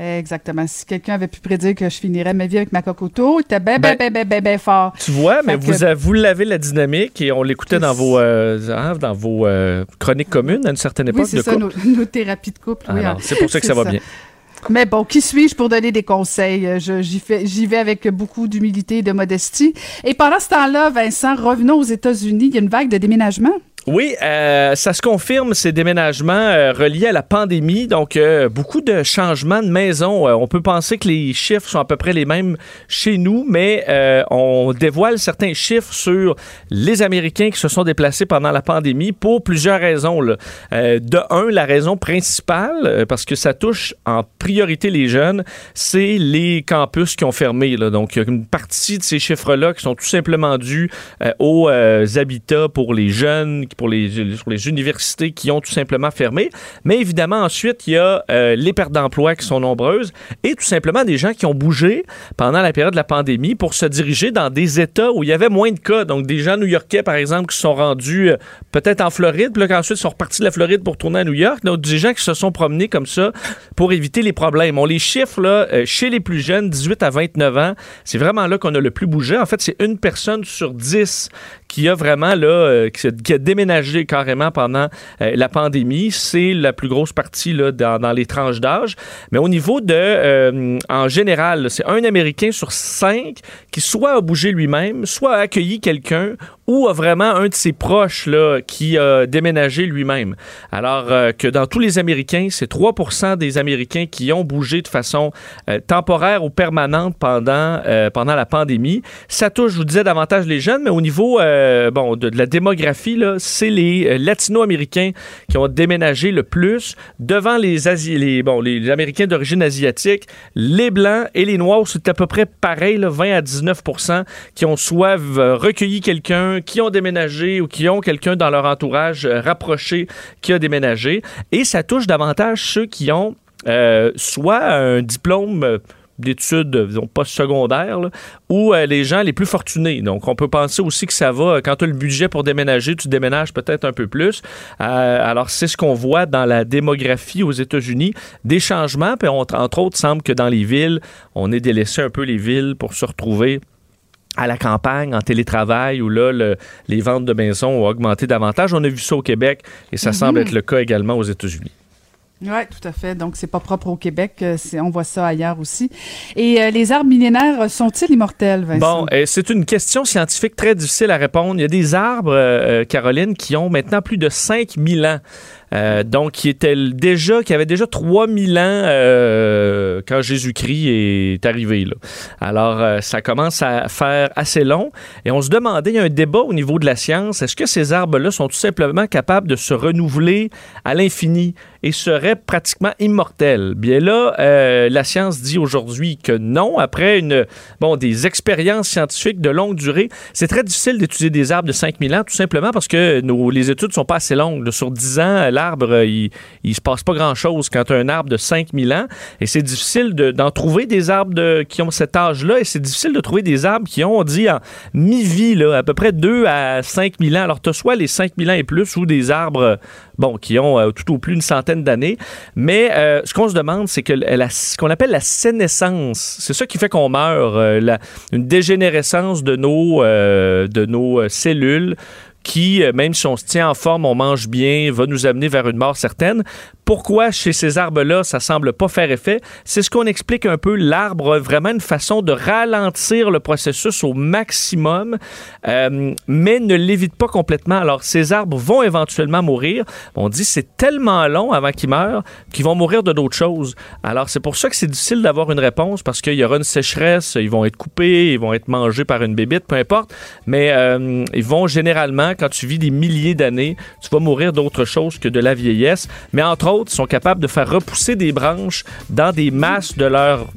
Exactement. Si quelqu'un avait pu prédire que je finirais ma vie avec ma cocoto, il était bien, bien, bien, bien, bien, bien fort. Tu vois, mais vous, que- vous l'avez la dynamique et on l'écoutait dans vos, euh, hein, dans vos euh, chroniques communes à une certaine époque Oui, c'est ça, nos, nos thérapies de couple. oui, Alors, hein. c'est pour ça que ça va bien. Mais bon, qui suis-je pour donner des conseils? Euh, j'y vais avec beaucoup d'humilité et de modestie. Et pendant ce temps-là, Vincent, revenons aux États-Unis. Il y a une vague de déménagement. Oui, euh, ça se confirme, ces déménagements euh, reliés à la pandémie. Donc, euh, beaucoup de changements de maison. On peut penser que les chiffres sont à peu près les mêmes chez nous, mais on dévoile certains chiffres sur les Américains qui se sont déplacés pendant la pandémie pour plusieurs raisons. de un, la raison principale, parce que ça touche en priorité les jeunes, c'est les campus qui ont fermé. Donc, il y a une partie de ces chiffres-là qui sont tout simplement dus aux habitats pour les jeunes, pour les, les universités qui ont tout simplement fermé. Mais évidemment, ensuite, il y a euh, les pertes d'emploi qui sont nombreuses et tout simplement des gens qui ont bougé pendant la période de la pandémie pour se diriger dans des États où il y avait moins de cas. Donc, des gens new-yorkais, par exemple, qui sont rendus euh, peut-être en Floride, puis là, qu'ensuite, ils sont repartis de la Floride pour tourner à New York. Donc, des gens qui se sont promenés comme ça pour éviter les problèmes. On les chiffre, là, euh, chez les plus jeunes, 18 à 29 ans, c'est vraiment là qu'on a le plus bougé. En fait, c'est une personne sur 10 qui a vraiment là, euh, qui, a, déménagé carrément pendant euh, la pandémie. C'est la plus grosse partie là, dans, dans les tranches d'âge. Mais au niveau de, euh, en général, c'est un Américain sur cinq qui soit a bougé lui-même, soit a accueilli quelqu'un ou vraiment un de ses proches là, qui a déménagé lui-même. Alors euh, que dans tous les Américains, c'est 3% des Américains qui ont bougé de façon euh, temporaire ou permanente pendant, euh, pendant la pandémie. Ça touche, je vous disais, davantage les jeunes, mais au niveau bon, de, la démographie, c'est les latino-américains qui ont déménagé le plus devant les, Asi- les, bon, les, Américains d'origine asiatique. Les Blancs et les Noirs, c'est à peu près pareil, là, 20 à 19% qui ont soit recueilli quelqu'un, qui ont déménagé ou qui ont quelqu'un dans leur entourage euh, rapproché qui a déménagé. Et ça touche davantage ceux qui ont euh, soit un diplôme euh, d'études, disons, post-secondaires, ou les gens les plus fortunés. Donc, on peut penser aussi que ça va, quand tu as le budget pour déménager, tu déménages peut-être un peu plus. Alors, c'est ce qu'on voit dans la démographie aux États-Unis, des changements, puis entre autres, semble que dans les villes, on ait délaissé un peu les villes pour se retrouver à la campagne, en télétravail, où là, le- les ventes de maisons ont augmenté davantage. On a vu ça au Québec et ça Mhm. semble être le cas également aux États-Unis. Oui, tout à fait. Donc, c'est pas propre au Québec. euh, On voit ça ailleurs aussi. Et euh, les arbres millénaires euh, sont-ils immortels, Vincent? Bon, euh, c'est une question scientifique très difficile à répondre. Il y a des arbres, euh, Caroline, qui ont maintenant plus de 5000 ans. Euh, donc, qui étaient l- déjà, qui avaient déjà 3000 ans euh, quand Jésus-Christ est arrivé. Alors, euh, ça commence à faire assez long. Et on se demandait, il y a un débat au niveau de la science, est-ce que ces arbres-là sont tout simplement capables de se renouveler à l'infini et seraient pratiquement immortels? Bien là, euh, la science dit aujourd'hui que non. Après une, bon, des expériences scientifiques de longue durée, c'est très difficile d'étudier des arbres de 5000 ans, tout simplement parce que nos, les études sont pas assez longues. Sur 10 ans, l'arbre, euh, il, il se passe pas grand-chose quand tu as un arbre de 5000 ans. Et c'est difficile de- d'en trouver des arbres qui ont cet âge-là. Et c'est difficile de trouver des arbres qui ont, on dit, en mi-vie, à peu près 2 à 5000 ans. Alors, tu as soit les 5000 ans et plus ou des arbres, bon, qui ont euh, tout au plus une centaine d'années. Mais euh, ce qu'on se demande, c'est que la- ce qu'on appelle la sénescence, c'est ça qui fait qu'on meurt, une dégénérescence de nos, de nos cellules qui, euh, même si on se tient en forme, on mange bien, va nous amener vers une mort certaine. Pourquoi chez ces arbres-là, ça semble pas faire effet? C'est ce qu'on explique un peu. L'arbre a vraiment une façon de ralentir le processus au maximum, euh, mais ne l'évite pas complètement. Alors, ces arbres vont éventuellement mourir. On dit c'est tellement long avant qu'ils meurent qu'ils vont mourir de d'autres choses. Alors, c'est pour ça que c'est difficile d'avoir une réponse parce qu'il y aura une sécheresse, ils vont être coupés, ils vont être mangés par une bébite, peu importe. Mais euh, ils vont généralement, quand tu vis des milliers d'années, tu vas mourir d'autre chose que de la vieillesse. Mais entre autres, ils sont capables de faire repousser des branches dans des masses de leur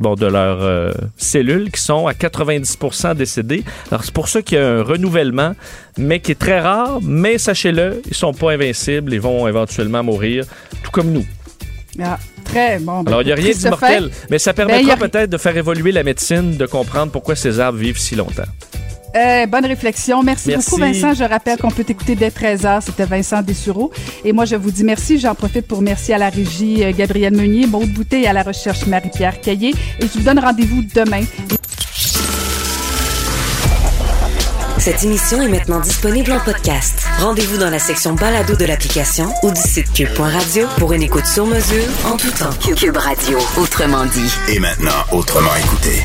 bon, de leurs euh, cellules qui sont à 90% décédées. Alors, c'est pour ça qu'il y a un renouvellement, mais qui est très rare. Mais sachez-le, ils sont pas invincibles. Ils vont éventuellement mourir, tout comme nous. Ah, très bon. ben, Alors, il n'y a rien d'immortel, mais ça Ben, permettra a- peut-être de faire évoluer la médecine, de comprendre pourquoi ces arbres vivent si longtemps. Euh, bonne réflexion. Merci, Merci. beaucoup, Vincent. Je rappelle qu'on peut t'écouter dès 13h. C'était Vincent Dessureau. Et moi, je vous dis merci. J'en profite pour remercier à la régie euh, Gabrielle Meunier, Maude Boutet et à la recherche Marie-Pierre Caillé. Et je vous donne rendez-vous demain. Cette émission est maintenant disponible en podcast. Rendez-vous dans la section balado de l'application ou du site cube.radio pour une écoute sur mesure en tout temps. Cube Radio, autrement dit. Et maintenant, autrement écouté.